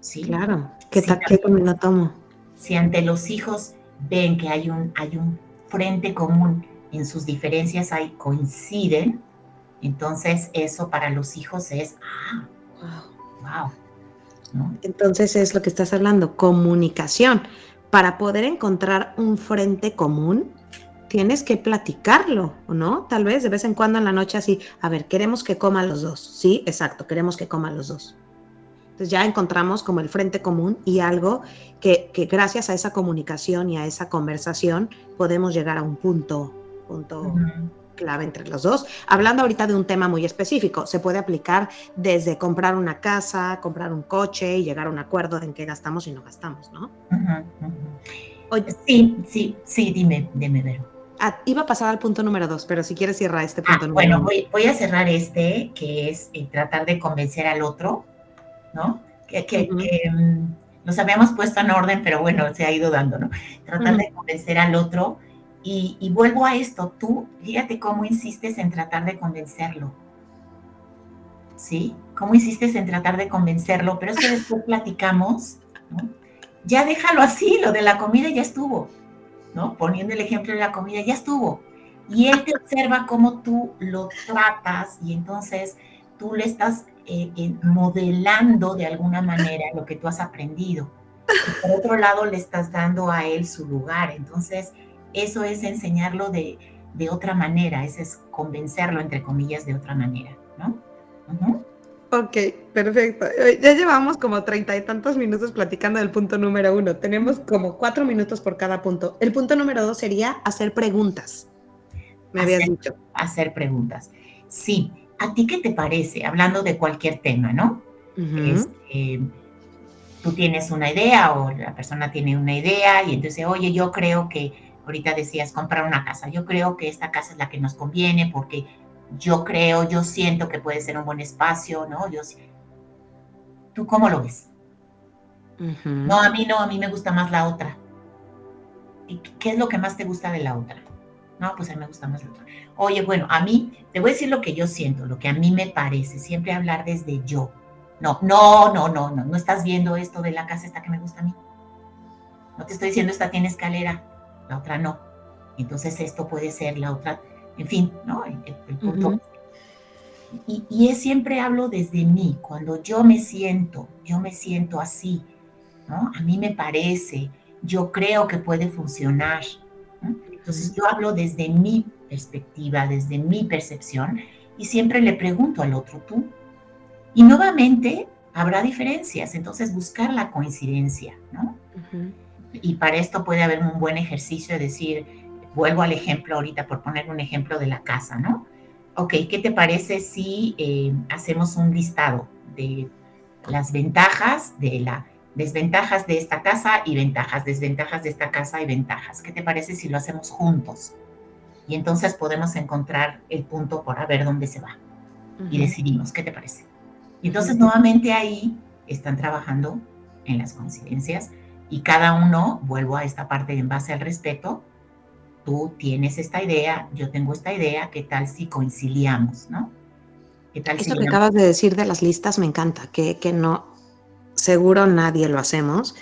Sí. Claro, ¿qué, si, qué camino tomo? Si ante los hijos ven que hay un, hay un frente común en sus diferencias, ahí coinciden, entonces eso para los hijos es, ah, wow. ¿no? Entonces es lo que estás hablando, comunicación. Para poder encontrar un frente común, tienes que platicarlo, ¿no? Tal vez de vez en cuando en la noche así, a ver, queremos que coman los dos. Sí, exacto, queremos que coman los dos. Entonces ya encontramos como el frente común y algo que, gracias a esa comunicación y a esa conversación podemos llegar a un punto, punto clave entre los dos. Hablando ahorita de un tema muy específico, se puede aplicar desde comprar una casa, comprar un coche y llegar a un acuerdo en qué gastamos y no gastamos, ¿no? sí, sí, sí, dime, dime, Vero. Ah, iba a pasar al punto número dos, pero si quieres cerrar este punto ah, número Bueno, voy, voy, a cerrar este, que es eh, tratar de convencer al otro, ¿no? Que, que, mm, nos habíamos puesto en orden, pero bueno, se ha ido dando, ¿no? Tratar de convencer al otro. Y, vuelvo a esto, tú, fíjate cómo insistes en tratar de convencerlo. ¿Sí? ¿Cómo insistes en tratar de convencerlo? Pero es que después platicamos, ¿no? Ya déjalo así, lo de la comida ya estuvo. Poniendo el ejemplo de la comida, ya estuvo. Y él te observa cómo tú lo tratas y entonces tú le estás eh, modelando de alguna manera lo que tú has aprendido. Y por otro lado, le estás dando a él su lugar. Entonces, eso es enseñarlo de, otra manera, ese es convencerlo, entre comillas, de otra manera, ¿no? Ok, perfecto. Eh, ya llevamos como treinta y tantos minutos platicando del punto número uno. Tenemos como cuatro minutos por cada punto. El punto número dos sería hacer preguntas. Me habías dicho. Hacer preguntas. Sí. ¿A ti qué te parece? Hablando de cualquier tema, ¿no? Este, tú tienes una idea o la persona tiene una idea y entonces, oye, yo creo que, ahorita decías, comprar una casa, yo creo que esta casa es la que nos conviene porque yo creo, yo siento que puede ser un buen espacio, ¿no? Yo, ¿Tú cómo lo ves? No, a mí no, a mí me gusta más la otra. ¿Y qué es lo que más te gusta de la otra? No, pues a mí me gusta más la otra. Oye, bueno, a mí, te voy a decir lo que yo siento, lo que a mí me parece, siempre hablar desde yo. No, no, no, no, no, no estás viendo esto de la casa esta que me gusta a mí. No te estoy diciendo esta tiene escalera, la otra no. Entonces esto puede ser la otra en fin, ¿no? El, punto. y, y, es siempre hablo desde mí, cuando yo me siento, yo me siento así, ¿no? A mí me parece, yo creo que puede funcionar. Entonces yo hablo desde mi perspectiva, desde mi percepción, y siempre le pregunto al otro, ¿tú? Y nuevamente habrá diferencias, entonces buscar la coincidencia, ¿no? Y para esto puede haber un buen ejercicio de decir, vuelvo al ejemplo ahorita por poner un ejemplo de la casa, ¿no? Ok, ¿qué te parece si eh, hacemos un listado de las ventajas de la desventajas de esta casa y ventajas, desventajas de esta casa y ventajas? ¿Qué te parece si lo hacemos juntos? Y entonces podemos encontrar el punto por a ver dónde se va. Y decidimos, ¿qué te parece? Y entonces nuevamente ahí están trabajando en las coincidencias y cada uno, vuelvo a esta parte en base al respeto, tú tienes esta idea, yo tengo esta idea, ¿qué tal si conciliamos, no? ¿Qué tal Eso que acabas de decir de las listas me encanta, que, que no, seguro nadie lo hacemos,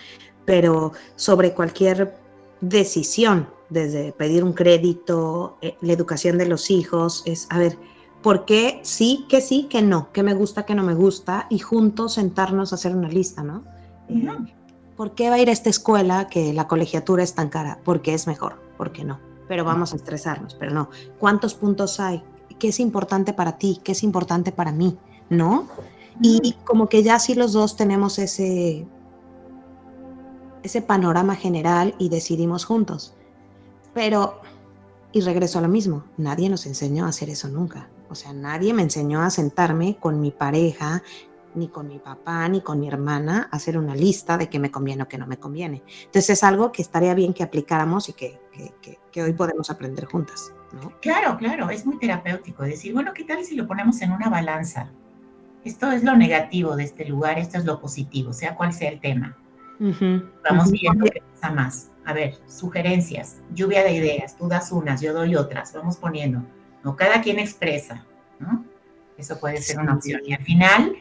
pero sobre cualquier decisión, desde pedir un crédito, eh, la educación de los hijos, es, a ver, por qué sí, que sí, que no, que me gusta, que no me gusta, y juntos sentarnos a hacer una lista, ¿no? ¿Por qué va a ir a esta escuela que la colegiatura es tan cara? Porque es mejor, ¿por qué no? Pero vamos a estresarnos, pero no. ¿Cuántos puntos hay? ¿Qué es importante para ti? ¿Qué es importante para mí? ¿No? Y como que ya sí los dos tenemos ese, ese panorama general y decidimos juntos. Pero, y regreso a lo mismo, nadie nos enseñó a hacer eso nunca. O sea, nadie me enseñó a sentarme con mi pareja, ni con mi papá, ni con mi hermana, hacer una lista de qué me conviene o qué no me conviene. Entonces es algo que estaría bien que aplicáramos y que, que, hoy podemos aprender juntas. Claro, claro, es muy terapéutico decir, bueno, ¿qué tal si lo ponemos en una balanza? Esto es lo negativo de este lugar, esto es lo positivo, sea cual sea el tema. Vamos viendo qué pasa más. A ver, sugerencias, lluvia de ideas, tú das unas, yo doy otras, vamos poniendo. No, cada quien expresa, ¿no? Eso puede ser una opción. Y al final,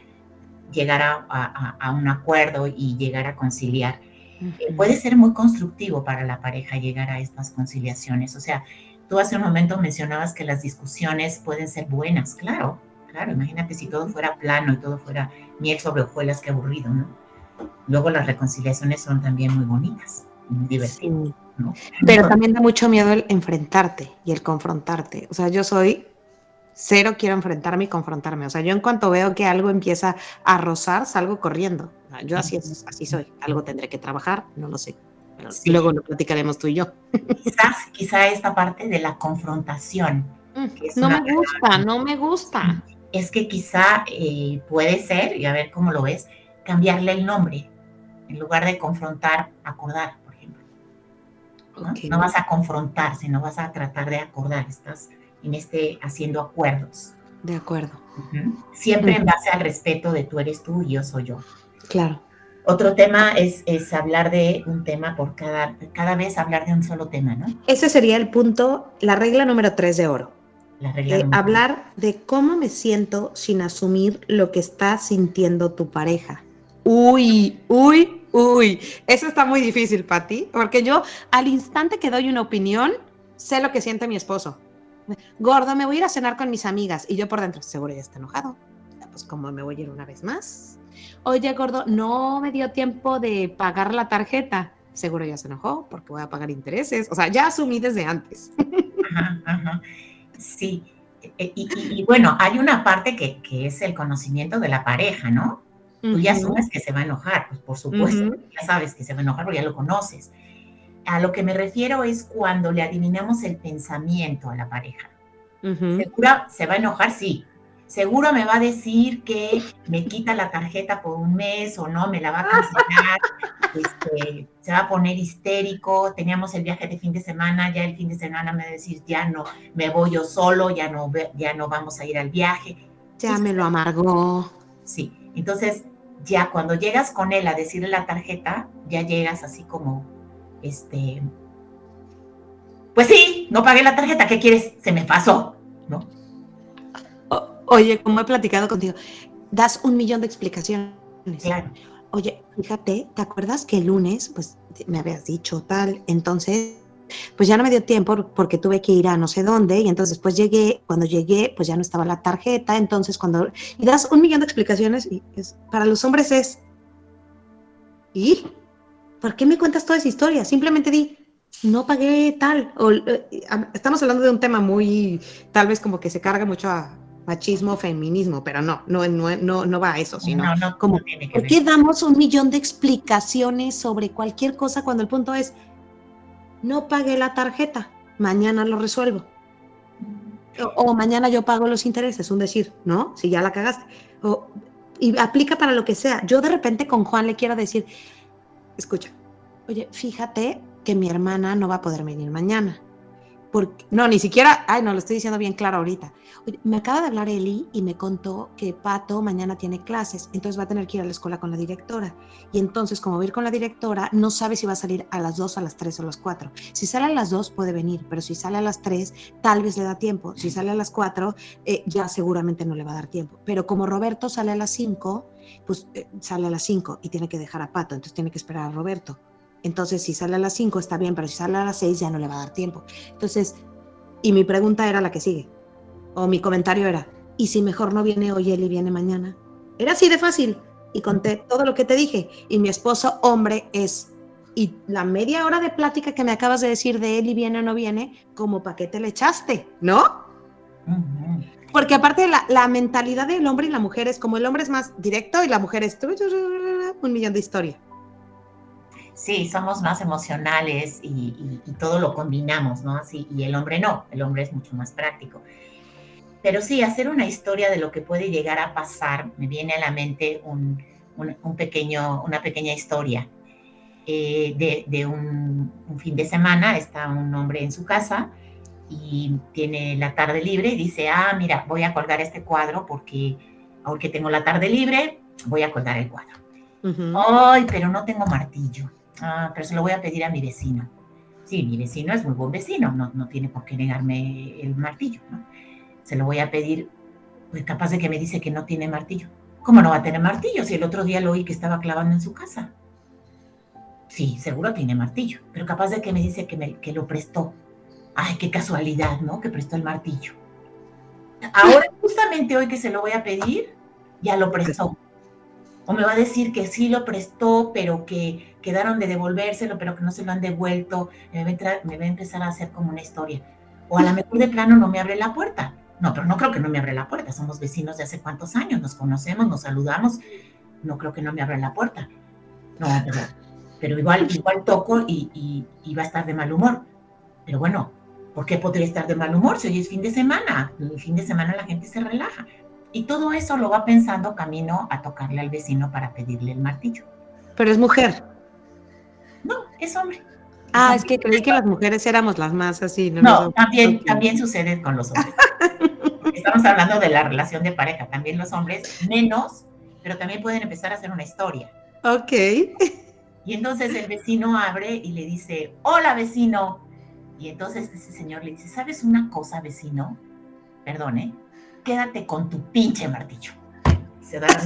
llegar a, un acuerdo y llegar a conciliar. Eh, puede ser muy constructivo para la pareja llegar a estas conciliaciones. O sea, tú hace un momento mencionabas que las discusiones pueden ser buenas, claro, claro. Imagínate si todo fuera plano y todo fuera miel sobre hojuelas, qué aburrido, ¿no? Luego las reconciliaciones son también muy bonitas, muy divertidas. Pero también da mucho miedo el enfrentarte y el confrontarte. O sea, yo soy cero quiero enfrentarme y confrontarme. O sea, yo en cuanto veo que algo empieza a rozar, salgo corriendo. Yo así, así soy. Algo tendré que trabajar, no lo sé. Luego lo platicaremos tú y yo. Quizás, quizá esta parte de la confrontación. Mm, no me gusta, no me gusta. Es que quizá eh, puede ser, y a ver cómo lo ves, cambiarle el nombre. En lugar de confrontar, acordar, por ejemplo. ¿no? vas a confrontar, sino vas a tratar de acordar. Estás en este haciendo acuerdos. De acuerdo. Siempre en base al respeto de tú eres tú y yo soy yo. Claro. Otro tema es, es, hablar de un tema por cada, cada vez hablar de un solo tema, ¿no? Ese sería el punto, la regla número tres de oro. La regla eh, hablar de cómo me siento sin asumir lo que está sintiendo tu pareja. Uy, uy, uy. Eso está muy difícil para ti, porque yo al instante que doy una opinión, sé lo que siente mi esposo. Gordo, me voy a ir a cenar con mis amigas. Y yo por dentro, seguro ya está enojado. Pues como me voy a ir una vez más. Oye, gordo, no me dio tiempo de pagar la tarjeta. Seguro ya se enojó porque voy a pagar intereses. O sea, ya asumí desde antes. Sí. E, y, bueno, hay una parte que, es el conocimiento de la pareja, ¿no? Tú ya asumes que se va a enojar, pues por supuesto, ya sabes que se va a enojar porque ya lo conoces. A lo que me refiero es cuando le adivinamos el pensamiento a la pareja. ¿Segura se va a enojar? Sí. Seguro me va a decir que me quita la tarjeta por un mes o no, me la va a cancelar, este, se va a poner histérico, teníamos el viaje de fin de semana, ya el fin de semana me va a decir, ya no, me voy yo solo, ya no, ya no vamos a ir al viaje. Ya me lo amargó. Sí, entonces ya cuando llegas con él a decirle la tarjeta, ya llegas así como este, pues sí, no pagué la tarjeta, ¿qué quieres? Se me pasó, ¿no? oye, como he platicado contigo, das un millón de explicaciones. Claro. Oye, fíjate, ¿te acuerdas que el lunes, pues me habías dicho tal, entonces, pues ya no me dio tiempo porque tuve que ir a no sé dónde y entonces pues llegué, cuando llegué, pues ya no estaba la tarjeta, entonces cuando, y das un millón de explicaciones y es, para los hombres es, ¿y? ¿Por qué me cuentas toda esa historia? Simplemente di, no pagué tal. O, eh, estamos hablando de un tema muy, tal vez como que se carga mucho a machismo, feminismo, pero no, no, no, no, va a eso, sino como, ¿por qué damos un millón de explicaciones sobre cualquier cosa cuando el punto es, no pagué la tarjeta, mañana lo resuelvo? O, mañana yo pago los intereses, un decir, ¿no? Si ya la cagaste. O, y aplica para lo que sea. Yo de repente con Juan le quiero decir, escucha, oye, fíjate que mi hermana no va a poder venir mañana. Porque, no, ni siquiera, ay, no, lo estoy diciendo bien claro ahorita. me acaba de hablar Eli y me contó que Pato mañana tiene clases, entonces va a tener que ir a la escuela con la directora. Y entonces, como va a ir con la directora, no sabe si va a salir a las 2, a las 3 o a las 4. Si sale a las 2 puede venir, pero si sale a las 3, tal vez le da tiempo. Si sale a las 4, eh, ya seguramente no le va a dar tiempo. Pero como Roberto sale a las 5, pues eh, sale a las 5 y tiene que dejar a Pato, entonces tiene que esperar a Roberto. Entonces, si sale a las 5 está bien, pero si sale a las 6 ya no le va a dar tiempo. Entonces, y mi pregunta era la que sigue. O mi comentario era, ¿y si mejor no viene hoy él y viene mañana? Era así de fácil. Y conté todo lo que te dije. Y mi esposo, hombre, es. Y la media hora de plática que me acabas de decir de él y viene o no viene, como para qué te le echaste, ¿no? Porque aparte la, la, mentalidad del hombre y la mujer es como el hombre es más directo y la mujer es un millón de historia. Sí, somos más emocionales y, y, y, todo lo combinamos, ¿no? Así, y el hombre no, el hombre es mucho más práctico. Pero sí, hacer una historia de lo que puede llegar a pasar, me viene a la mente un, un, un pequeño, una pequeña historia. Eh, de, de un, un, fin de semana, está un hombre en su casa y tiene la tarde libre y dice, ah, mira, voy a colgar este cuadro porque aunque tengo la tarde libre, voy a colgar el cuadro. Uh -huh. Ay, pero no tengo martillo. Ah, pero se lo voy a pedir a mi vecino. Sí, mi vecino es muy buen vecino, no, no tiene por qué negarme el martillo, ¿no? se lo voy a pedir, pues capaz de que me dice que no tiene martillo. ¿Cómo no va a tener martillo si el otro día lo oí que estaba clavando en su casa? Sí, seguro tiene martillo, pero capaz de que me dice que, me, que lo prestó. Ay, qué casualidad, ¿no? Que prestó el martillo. Ahora, justamente hoy que se lo voy a pedir, ya lo prestó. O me va a decir que sí lo prestó, pero que quedaron de devolvérselo, pero que no se lo han devuelto. Me va a, entrar, me va a empezar a hacer como una historia. O a lo mejor de plano no me abre la puerta. No, pero no creo que no me abre la puerta. Somos vecinos de hace cuántos años, nos conocemos, nos saludamos. No creo que no me abra la puerta. No, pero, pero igual, igual toco y, y, y, va a estar de mal humor. Pero bueno, ¿por qué podría estar de mal humor si hoy es fin de semana? El fin de semana la gente se relaja. Y todo eso lo va pensando camino a tocarle al vecino para pedirle el martillo. Pero es mujer. No, es hombre. Ah, es que creí que las mujeres éramos las más así. No, no también, también sucede con los hombres. Estamos hablando de la relación de pareja, también los hombres menos, pero también pueden empezar a hacer una historia. Ok. Y entonces el vecino abre y le dice, hola vecino. Y entonces ese señor le dice, ¿sabes una cosa vecino? Perdone, quédate con tu pinche martillo. Se da la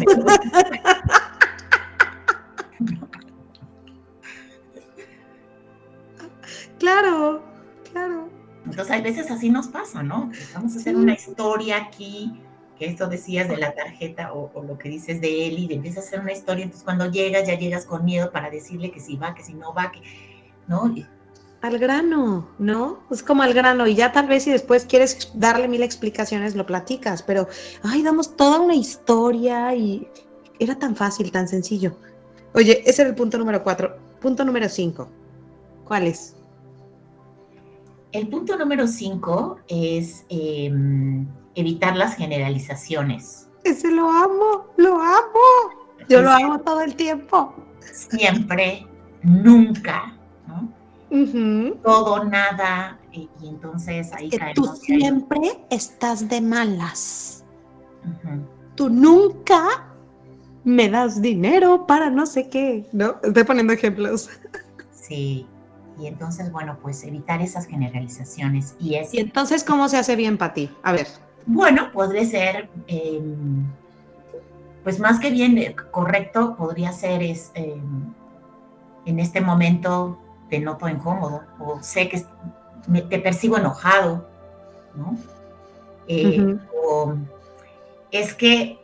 Claro, claro. Entonces, hay veces así nos pasa, ¿no? Vamos a hacer una historia aquí, que esto decías de la tarjeta o, o, lo que dices de él, y empiezas a hacer una historia, entonces cuando llegas, ya llegas con miedo para decirle que si va, que si no va, que, ¿no? Al grano, ¿no? Es como al grano, y ya tal vez si después quieres darle mil explicaciones, lo platicas, pero, ay, damos toda una historia y era tan fácil, tan sencillo. Oye, ese era el punto número cuatro. Punto número cinco. ¿Cuál es? El punto número cinco es eh, evitar las generalizaciones. Ese lo amo, lo amo. Yo lo amo todo el tiempo. Siempre, nunca, ¿no? Uh -huh. Todo, nada, y, y, entonces ahí que Tú siempre ahí. estás de malas. Uh -huh. Tú nunca me das dinero para no sé qué, ¿no? Estoy poniendo ejemplos. Sí, y entonces, bueno, pues evitar esas generalizaciones. Y, es, ¿Y entonces cómo se hace bien para ti? A ver. Bueno, podría ser, eh, pues más que bien eh, correcto, podría ser es, eh, en este momento te noto incómodo o sé que me, te percibo enojado, ¿no? Uh -huh. O es que,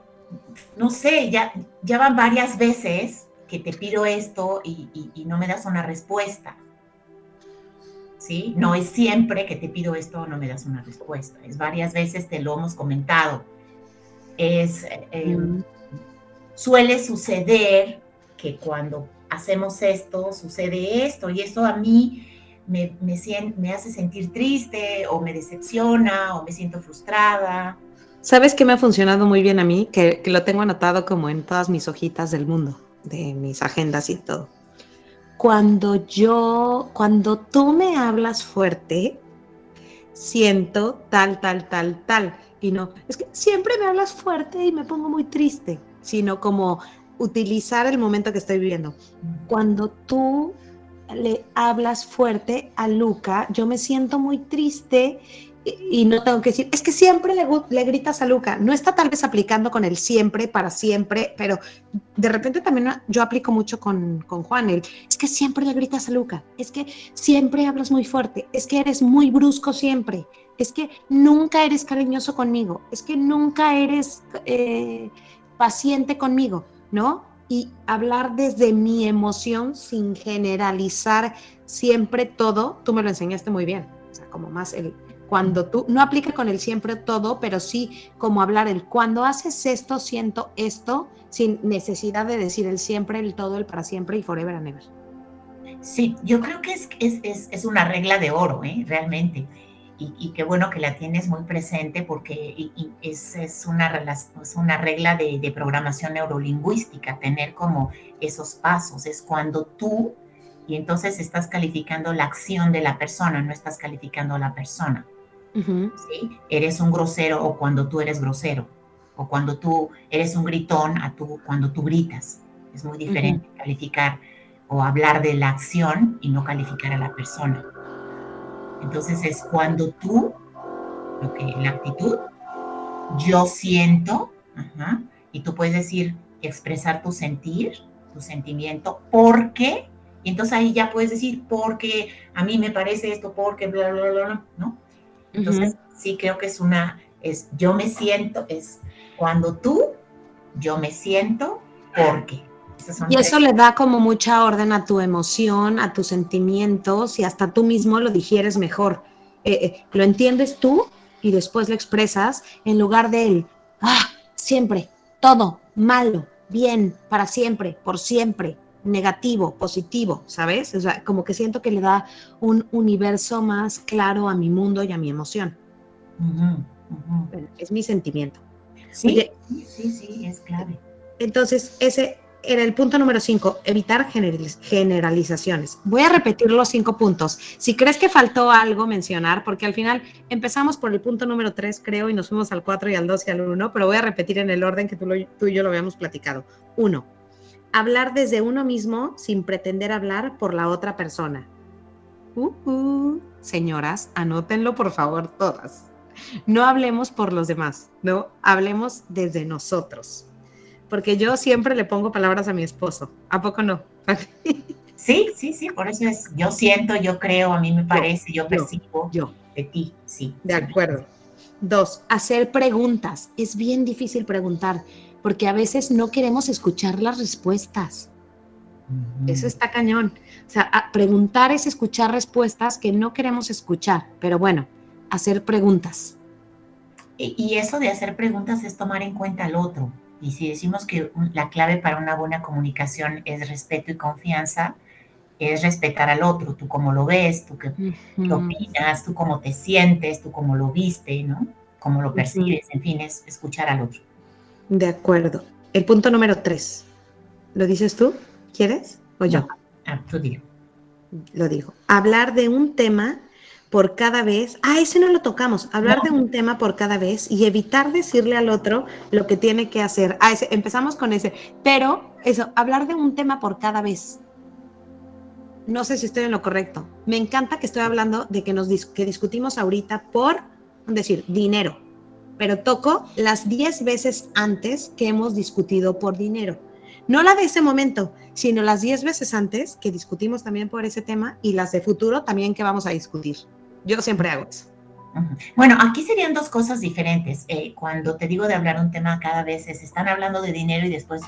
no sé, ya, ya van varias veces que te pido esto y, y, y no me das una respuesta. ¿Sí? No es siempre que te pido esto o no me das una respuesta, es varias veces te lo hemos comentado. Es, eh, mm. Suele suceder que cuando hacemos esto, sucede esto, y eso a mí me, me, me hace sentir triste o me decepciona o me siento frustrada. ¿Sabes qué me ha funcionado muy bien a mí? Que, que lo tengo anotado como en todas mis hojitas del mundo, de mis agendas y todo cuando yo, cuando tú me hablas fuerte, siento tal, tal, tal, tal. Y no, es que siempre me hablas fuerte y me pongo muy triste, sino como utilizar el momento que estoy viviendo. Cuando tú le hablas fuerte a Luca, yo me siento muy triste y no tengo que decir, es que siempre le, le, gritas a Luca, no está tal vez aplicando con el siempre, para siempre, pero de repente también yo aplico mucho con, con Juan, el, es que siempre le gritas a Luca, es que siempre hablas muy fuerte, es que eres muy brusco siempre, es que nunca eres cariñoso conmigo, es que nunca eres eh, paciente conmigo, ¿no? Y hablar desde mi emoción sin generalizar siempre todo, tú me lo enseñaste muy bien, o sea, como más el cuando tú, no aplica con el siempre todo, pero sí como hablar el cuando haces esto, siento esto, sin necesidad de decir el siempre, el todo, el para siempre y forever and ever. Sí, yo creo que es, es, es, una regla de oro, ¿eh? realmente. Y, qué bueno que la tienes muy presente porque es, es, una, es una regla de, de, programación neurolingüística, tener como esos pasos. Es cuando tú, y entonces estás calificando la acción de la persona, no estás calificando a la persona. ¿Sí? Eres un grosero o cuando tú eres grosero, o cuando tú eres un gritón a tú, cuando tú gritas. Es muy diferente calificar o hablar de la acción y no calificar a la persona. Entonces es cuando tú, lo que, la actitud, yo siento, y tú puedes decir, expresar tu sentir, tu sentimiento, porque, y entonces ahí ya puedes decir, porque a mí me parece esto, porque, bla, bla, bla, bla, ¿no? Entonces, sí creo que es una, es yo me siento, es cuando tú, yo me siento porque. Y eso le da como mucha orden a tu emoción, a tus sentimientos y hasta tú mismo lo digieres mejor. Eh, eh, lo entiendes tú y después lo expresas en lugar de él, ah, siempre, todo, malo, bien, para siempre, por siempre, negativo, positivo, ¿sabes? O sea, como que siento que le da un universo más claro a mi mundo y a mi emoción. es mi sentimiento. Sí, sí, sí, es clave. Entonces, ese era el punto número cinco, evitar generalizaciones. Voy a repetir los cinco puntos. Si crees que faltó algo mencionar, porque al final empezamos por el punto número tres, creo, y nos fuimos al cuatro y al dos y al uno, pero voy a repetir en el orden que tú, tú y yo lo habíamos platicado. Uno, hablar desde uno mismo sin pretender hablar por la otra persona. Uh Señoras, anótenlo por favor todas. No hablemos por los demás, no, hablemos desde nosotros. Porque yo siempre le pongo palabras a mi esposo. ¿A poco no? Sí, sí, sí, por eso es, yo siento, yo creo, a mí me parece, yo, percibo yo, de ti, sí. De acuerdo. Dos, hacer preguntas. Es bien difícil preguntar porque a veces no queremos escuchar las respuestas. Eso está cañón. O sea, preguntar es escuchar respuestas que no queremos escuchar, pero bueno, hacer preguntas. Y eso de hacer preguntas es tomar en cuenta al otro. Y si decimos que la clave para una buena comunicación es respeto y confianza, es respetar al otro, tú cómo lo ves, tú qué, opinas, tú cómo te sientes, tú cómo lo viste, ¿no? Cómo lo percibes, en fin, es escuchar al otro. De acuerdo. El punto número tres. ¿Lo dices tú? ¿Quieres? ¿O yo? Ah, tú digo. Lo digo. Hablar de un tema por cada vez. Ah, ese no lo tocamos. Hablar de un tema por cada vez y evitar decirle al otro lo que tiene que hacer. Ah, ese, empezamos con ese. Pero eso, hablar de un tema por cada vez. No sé si estoy en lo correcto. Me encanta que estoy hablando de que nos que discutimos ahorita por decir dinero pero toco las 10 veces antes que hemos discutido por dinero. No la de ese momento, sino las 10 veces antes que discutimos también por ese tema y las de futuro también que vamos a discutir. Yo siempre hago eso. Bueno, aquí serían dos cosas diferentes. Eh, cuando te digo de hablar un tema cada vez, se están hablando de dinero y después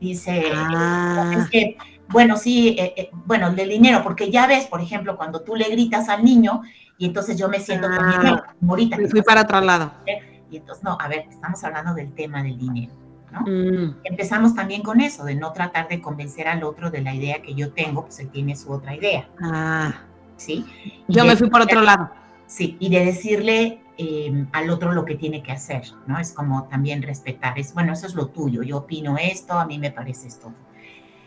dice, ah. que, bueno, sí, eh, eh, bueno, del dinero, porque ya ves, por ejemplo, cuando tú le gritas al niño y entonces yo me siento ah, ahorita. Fui para otro lado. Y entonces, no, a ver, estamos hablando del tema del dinero. ¿no? Mm. Empezamos también con eso, de no tratar de convencer al otro de la idea que yo tengo, pues él tiene su otra idea. Ah. ¿Sí? yo me fui por otro lado. Sí, y de decirle em, al otro lo que tiene que hacer, ¿no? Es como también respetar, es, bueno, eso es lo tuyo, yo opino esto, a mí me parece esto.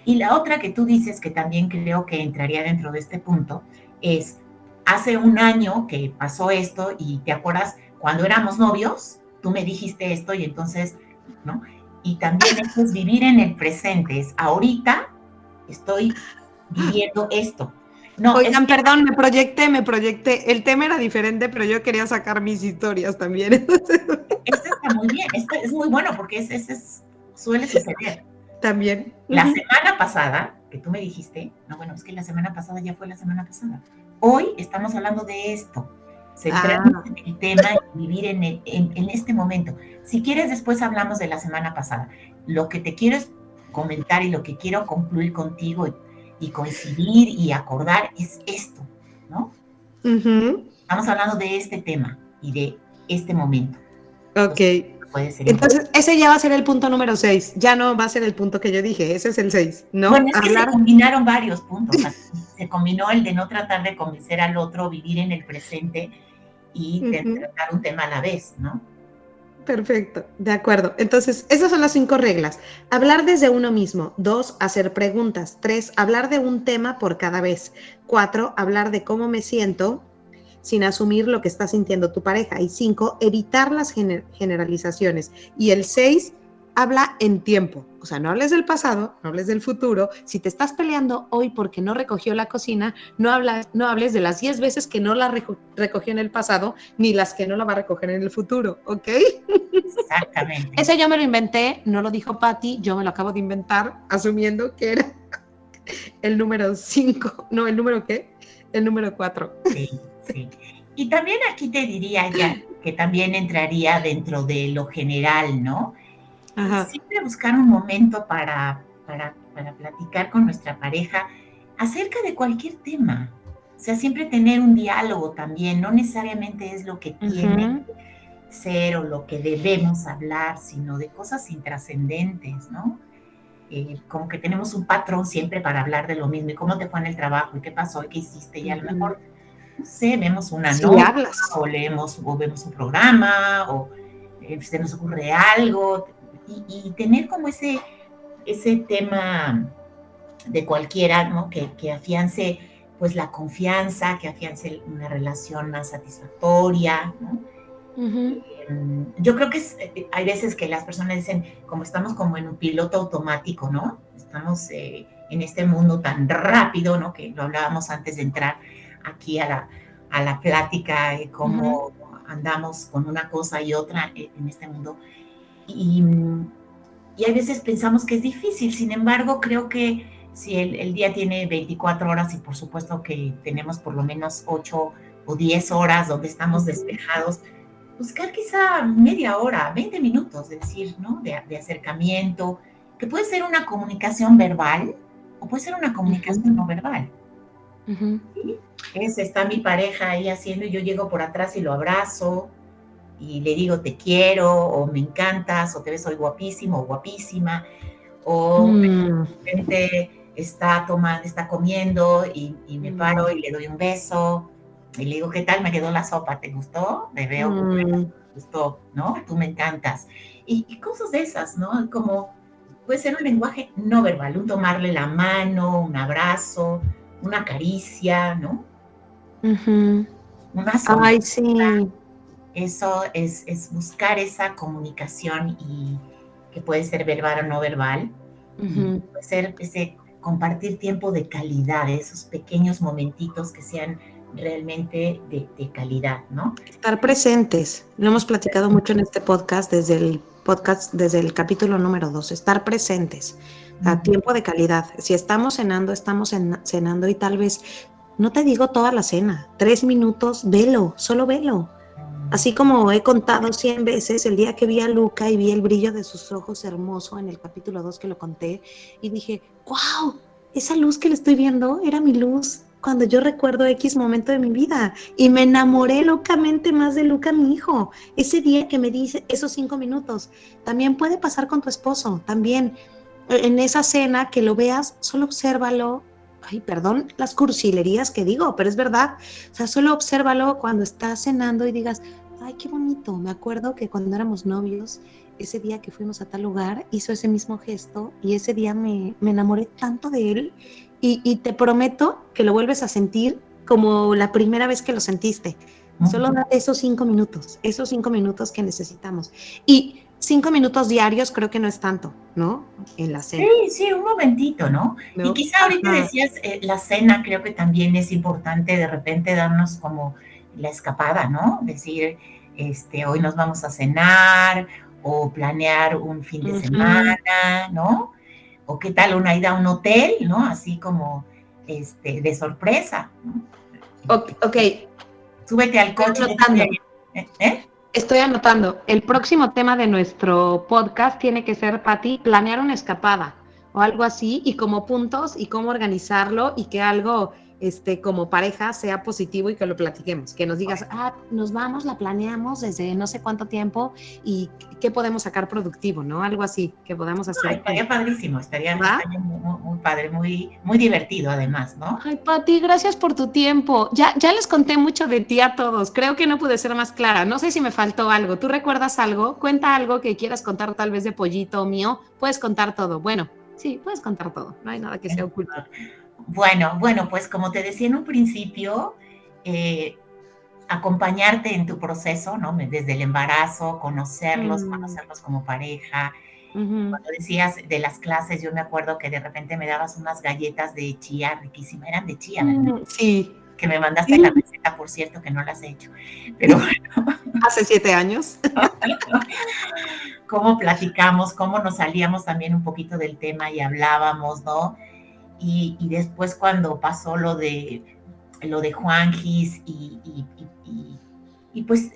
Y la otra que tú dices, que también creo que entraría dentro de este punto, es, hace un año que pasó esto y te acuerdas, cuando éramos novios, tú me dijiste esto y entonces, ¿no? Y también es vivir en el presente, es ahorita estoy viviendo esto. No, Oigan, perdón, me proyecté, me proyecté. El tema era diferente, pero yo quería sacar mis historias también. Esto está muy bien, esto es muy bueno porque ese es, suele suceder. También. La semana pasada, que tú me dijiste, no, bueno, es que la semana pasada ya fue la semana pasada. Hoy estamos hablando de esto centrarnos en el tema y vivir en, en, este momento. Si quieres, después hablamos de la semana pasada. Lo que te quiero es comentar y lo que quiero concluir contigo y, coincidir y acordar es esto, ¿no? Estamos hablando de este tema y de este momento. Ok. Entonces, ese ya va a ser el punto número 6. Ya no va a ser el punto que yo dije. Ese es el 6, ¿no? Bueno, es que se combinaron varios puntos. se combinó el de no tratar de convencer al otro, vivir en el presente y tratar un tema a la vez, ¿no? Perfecto, de acuerdo. Entonces, esas son las cinco reglas. Hablar desde uno mismo. Dos, hacer preguntas. Tres, hablar de un tema por cada vez. Cuatro, hablar de cómo me siento sin asumir lo que está sintiendo tu pareja. Y cinco, evitar las generalizaciones. Y el seis, habla en tiempo. O sea, no hables del pasado, no hables del futuro. Si te estás peleando hoy porque no recogió la cocina, no, hablas, no hables de las diez veces que no la recogió en el pasado, ni las que no la va a recoger en el futuro, ¿ok? Exactamente. Ese yo me lo inventé, no lo dijo Patty, yo me lo acabo de inventar, asumiendo que era el número cinco. No, ¿el número qué? El número cuatro. Sí. Y también aquí te diría ya que también entraría dentro de lo general, ¿no? Siempre buscar un momento para, para, platicar con nuestra pareja acerca de cualquier tema. O sea, siempre tener un diálogo también, no necesariamente es lo que tiene que ser o lo que debemos hablar, sino de cosas intrascendentes, ¿no? Eh, como que tenemos un patrón siempre para hablar de lo mismo, y cómo te fue en el trabajo, y qué pasó, y qué hiciste, y a lo mejor no sé, vemos una nota o leemos o vemos un programa o eh, se nos ocurre algo y, tener como ese, ese tema de cualquiera, ¿no? Que, que, afiance pues la confianza, que afiance una relación más satisfactoria, ¿no? Em, yo creo que eh, hay veces que las personas dicen, como estamos como en un piloto automático, ¿no? Estamos eh, en este mundo tan rápido, ¿no? Que lo hablábamos antes de entrar aquí a la, a la plática de cómo andamos con una cosa y otra en este mundo. Y, y a veces pensamos que es difícil, sin embargo, creo que si el, día tiene 24 horas y por supuesto que tenemos por lo menos 8 o 10 horas donde estamos despejados, buscar quizá media hora, 20 minutos, es decir, ¿no? De, de acercamiento, que puede ser una comunicación verbal o puede ser una comunicación no verbal. Es, está mi pareja ahí haciendo y yo llego por atrás y lo abrazo y le digo te quiero o me encantas o te ves hoy guapísimo o guapísima o mm. está tomando, está comiendo y, me mm. paro y le doy un beso y le digo qué tal me quedó la sopa, ¿te gustó? Me veo, mm. gustó, ¿no? Tú me encantas. Y, y, cosas de esas, ¿no? Como puede ser un lenguaje no verbal, un tomarle la mano, un abrazo, una caricia, ¿no? Una Ay, sí. Eso es, es, buscar esa comunicación y que puede ser verbal o no verbal. Puede ser ese compartir tiempo de calidad, esos pequeños momentitos que sean realmente de, de, calidad, ¿no? Estar presentes. Lo hemos platicado mucho en este podcast desde el podcast, desde el capítulo número 2, estar presentes a tiempo de calidad. Si estamos cenando, estamos cenando y tal vez, no te digo toda la cena, tres minutos, velo, solo velo. Así como he contado cien veces el día que vi a Luca y vi el brillo de sus ojos hermoso en el capítulo 2 que lo conté y dije, wow, esa luz que le estoy viendo era mi luz cuando yo recuerdo X momento de mi vida y me enamoré locamente más de Luca, mi hijo. Ese día que me dice esos cinco minutos, también puede pasar con tu esposo, también en esa cena, que lo veas, solo obsérvalo. Ay, perdón las cursilerías que digo, pero es verdad. O sea, solo obsérvalo cuando estás cenando y digas, ay, qué bonito. Me acuerdo que cuando éramos novios, ese día que fuimos a tal lugar, hizo ese mismo gesto y ese día me, me enamoré tanto de él y, y, te prometo que lo vuelves a sentir como la primera vez que lo sentiste. Solo date esos cinco minutos, esos cinco minutos que necesitamos. Y cinco minutos diarios creo que no es tanto, ¿no? En la cena. Sí, sí, un momentito, ¿no? Y quizá ahorita decías, eh, la cena creo que también es importante de repente darnos como la escapada, ¿no? Decir, este, hoy nos vamos a cenar o planear un fin de semana, ¿no? O qué tal una ida a un hotel, ¿no? Así como este, de sorpresa, ¿no? Ok, súbete al coche. ¿Eh? ¿Eh? Estoy anotando. El próximo tema de nuestro podcast tiene que ser, para ti, planear una escapada o algo así, y como puntos y cómo organizarlo y que algo este, como pareja sea positivo y que lo platiquemos, que nos digas, ah, nos vamos, la planeamos desde no sé cuánto tiempo y qué podemos sacar productivo, ¿no? Algo así que podamos hacer. estaría padrísimo, estaría, muy, padre, muy, muy divertido además, ¿no? Ay, Pati, gracias por tu tiempo. Ya, ya les conté mucho de ti a todos, creo que no pude ser más clara, no sé si me faltó algo, ¿tú recuerdas algo? Cuenta algo que quieras contar tal vez de pollito mío, puedes contar todo, bueno, sí, puedes contar todo, no hay nada que sea oculto. Bueno, bueno, pues como te decía en un principio, eh, acompañarte en tu proceso, ¿no? Desde el embarazo, conocerlos, mm. conocerlos como pareja. Cuando decías de las clases, yo me acuerdo que de repente me dabas unas galletas de chía riquísimas, eran de chía, ¿verdad? Mm, sí. Que me mandaste la receta, por cierto, que no las he hecho. Pero bueno. Hace siete años. cómo platicamos, cómo nos salíamos también un poquito del tema y hablábamos, ¿no? Y, después cuando pasó lo de lo de Juanjis y, y, pues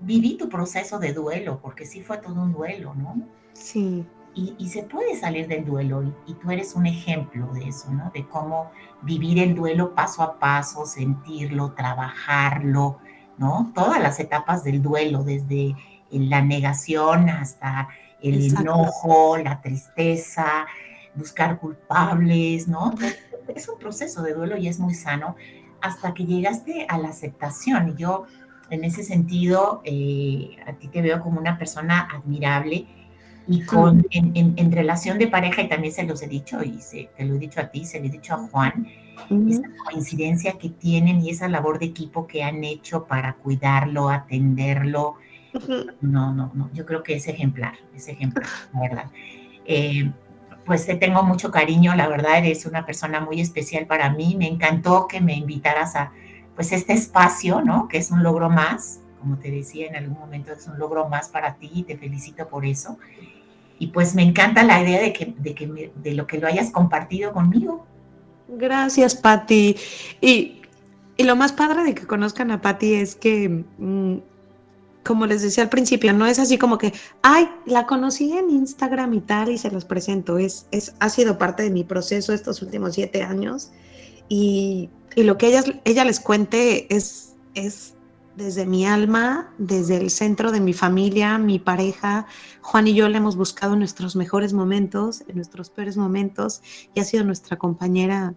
viví tu proceso de duelo, porque sí fue todo un duelo, ¿no? Sí. Y, se puede salir del duelo y, tú eres un ejemplo de eso, ¿no? De cómo vivir el duelo paso a paso, sentirlo, trabajarlo, ¿no? Todas las etapas del duelo, desde la negación hasta el enojo, la tristeza, buscar culpables, ¿no? Es un proceso de duelo y es muy sano hasta que llegaste a la aceptación. Y yo, en ese sentido, eh, a ti te veo como una persona admirable y con, en, relación de pareja, y también se los he dicho, y se, te lo he dicho a ti, se lo he dicho a Juan, esa coincidencia que tienen y esa labor de equipo que han hecho para cuidarlo, atenderlo. No, no, no, yo creo que es ejemplar, es ejemplar, la verdad. Eh, pues te tengo mucho cariño, la verdad eres una persona muy especial para mí, me encantó que me invitaras a pues este espacio, ¿no? Que es un logro más, como te decía en algún momento es un logro más para ti y te felicito por eso. Y pues me encanta la idea de que de, que de lo que lo hayas compartido conmigo. Gracias, Patti. Y, y, lo más padre de que conozcan a Patti es que mm, como les decía al principio, no es así como que, ay, la conocí en Instagram y tal y se los presento. Es, es, ha sido parte de mi proceso estos últimos siete años y, y lo que ella, ella les cuente es, es desde mi alma, desde el centro de mi familia, mi pareja. Juan y yo le hemos buscado nuestros mejores momentos, en nuestros peores momentos y ha sido nuestra compañera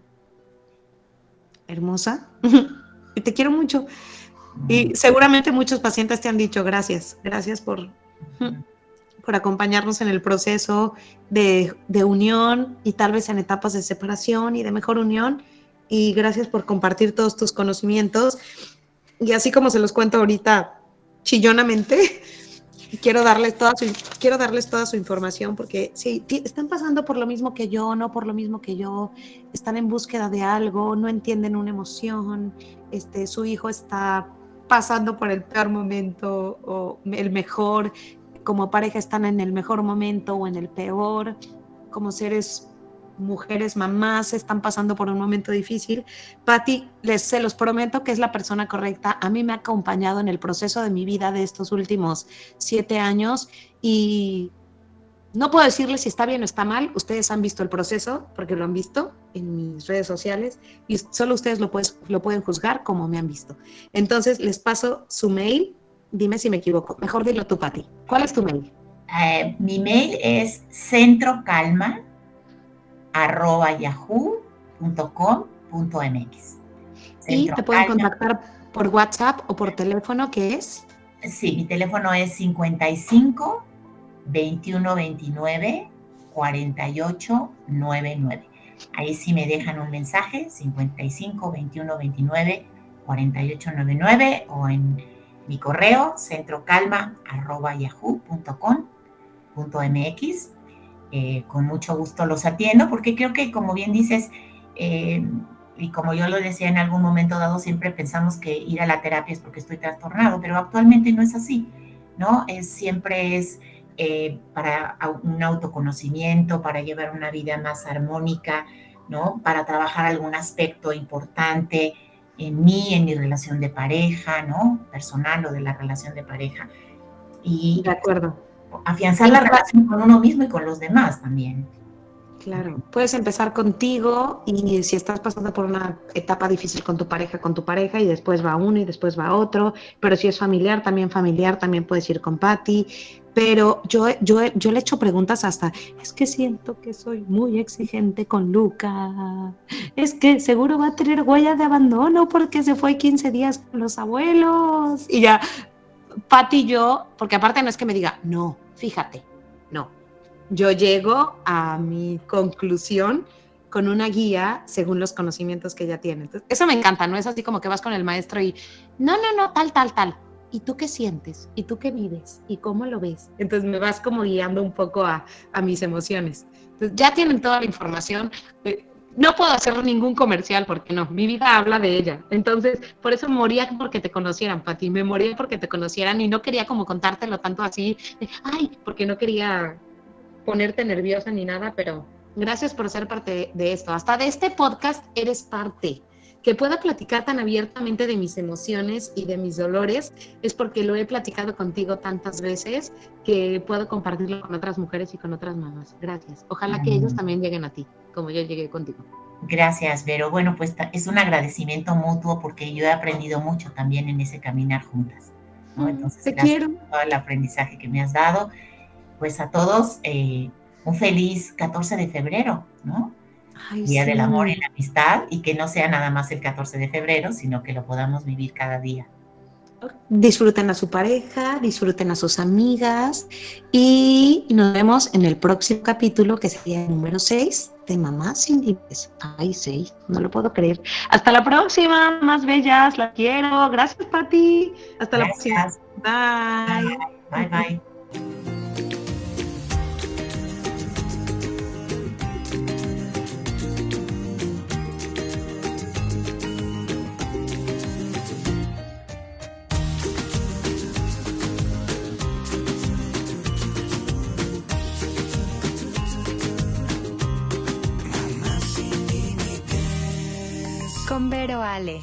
hermosa. te quiero mucho. Y seguramente muchos pacientes te han dicho gracias, gracias por, por acompañarnos en el proceso de, de, unión y tal vez en etapas de separación y de mejor unión. Y gracias por compartir todos tus conocimientos. Y así como se los cuento ahorita chillonamente, quiero darles toda su, quiero darles toda su información porque si están pasando por lo mismo que yo, no por lo mismo que yo, están en búsqueda de algo, no entienden una emoción, este, su hijo está pasando por el peor momento o el mejor, como pareja están en el mejor momento o en el peor, como seres mujeres, mamás están pasando por un momento difícil. Patti, les se los prometo que es la persona correcta. A mí me ha acompañado en el proceso de mi vida de estos últimos siete años y no puedo decirles si está bien o está mal, ustedes han visto el proceso, porque lo han visto en mis redes sociales, y solo ustedes lo, lo pueden juzgar como me han visto. Entonces, les paso su mail, dime si me equivoco, mejor dilo tú, Pati. ¿Cuál es tu mail? Eh, mi mail es centrocalma.yahoo.com.mx. ¿Y te pueden contactar por WhatsApp o por teléfono, qué es? Sí, mi teléfono es 55 2129 4899. Ahí sí me dejan un mensaje, 55 21 29 4899 o en mi correo centrocalma.yahoo.com.mx. Eh, con mucho gusto los atiendo porque creo que como bien dices, eh, y como yo lo decía en algún momento dado, siempre pensamos que ir a la terapia es porque estoy trastornado, pero actualmente no es así, ¿no? Es, siempre es eh, para un autoconocimiento, para llevar una vida más armónica, ¿no? Para trabajar algún aspecto importante en mí, en mi relación de pareja, ¿no? Personal o de la relación de pareja. Y de acuerdo. Afianzar la relación con uno mismo y con los demás también. Claro, puedes empezar contigo y si estás pasando por una etapa difícil con tu pareja, con tu pareja y después va uno y después va otro, pero si es familiar, también familiar, también puedes ir con Patty. Pero yo, yo, yo le echo preguntas hasta, es que siento que soy muy exigente con Luca, es que seguro va a tener huella de abandono porque se fue 15 días con los abuelos. Y ya, Patty y yo, porque aparte no es que me diga, no, fíjate, no, yo llego a mi conclusión con una guía según los conocimientos que ella tiene. Entonces, eso me encanta, no es así como que vas con el maestro y, no, no, no, tal, tal, tal. ¿Y tú qué sientes? ¿Y tú qué vives? ¿Y cómo lo ves? Entonces me vas como guiando un poco a, mis emociones. Entonces, ya tienen toda la información. Eh, no puedo hacer ningún comercial porque no, mi vida habla de ella. Entonces, por eso moría porque te conocieran, Pati. Me moría porque te conocieran y no quería como contártelo tanto así, ay, porque no quería ponerte nerviosa ni nada, pero gracias por ser parte de esto. Hasta de este podcast eres parte. Que pueda platicar tan abiertamente de mis emociones y de mis dolores es porque lo he platicado contigo tantas veces que puedo compartirlo con otras mujeres y con otras mamás. Gracias. Ojalá que ellos también lleguen a ti, como yo llegué contigo. Gracias, Vero. Bueno, pues es un agradecimiento mutuo porque yo he aprendido mucho también en ese caminar juntas. ¿no? Entonces, Te quiero. por todo el aprendizaje que me has dado pues a todos eh, un feliz 14 de febrero, ¿no? Día del amor y la amistad y que no sea nada más el 14 de febrero, sino que lo podamos vivir cada día. Disfruten a su pareja, disfruten a sus amigas y nos vemos en el próximo capítulo que sería el número 6 de Mamá sin Límites. Ay, 6, no lo puedo creer. Hasta la próxima, más bellas, la quiero. Gracias, Pati. Hasta la próxima. Bye. Bye, bye. con Vero Ale.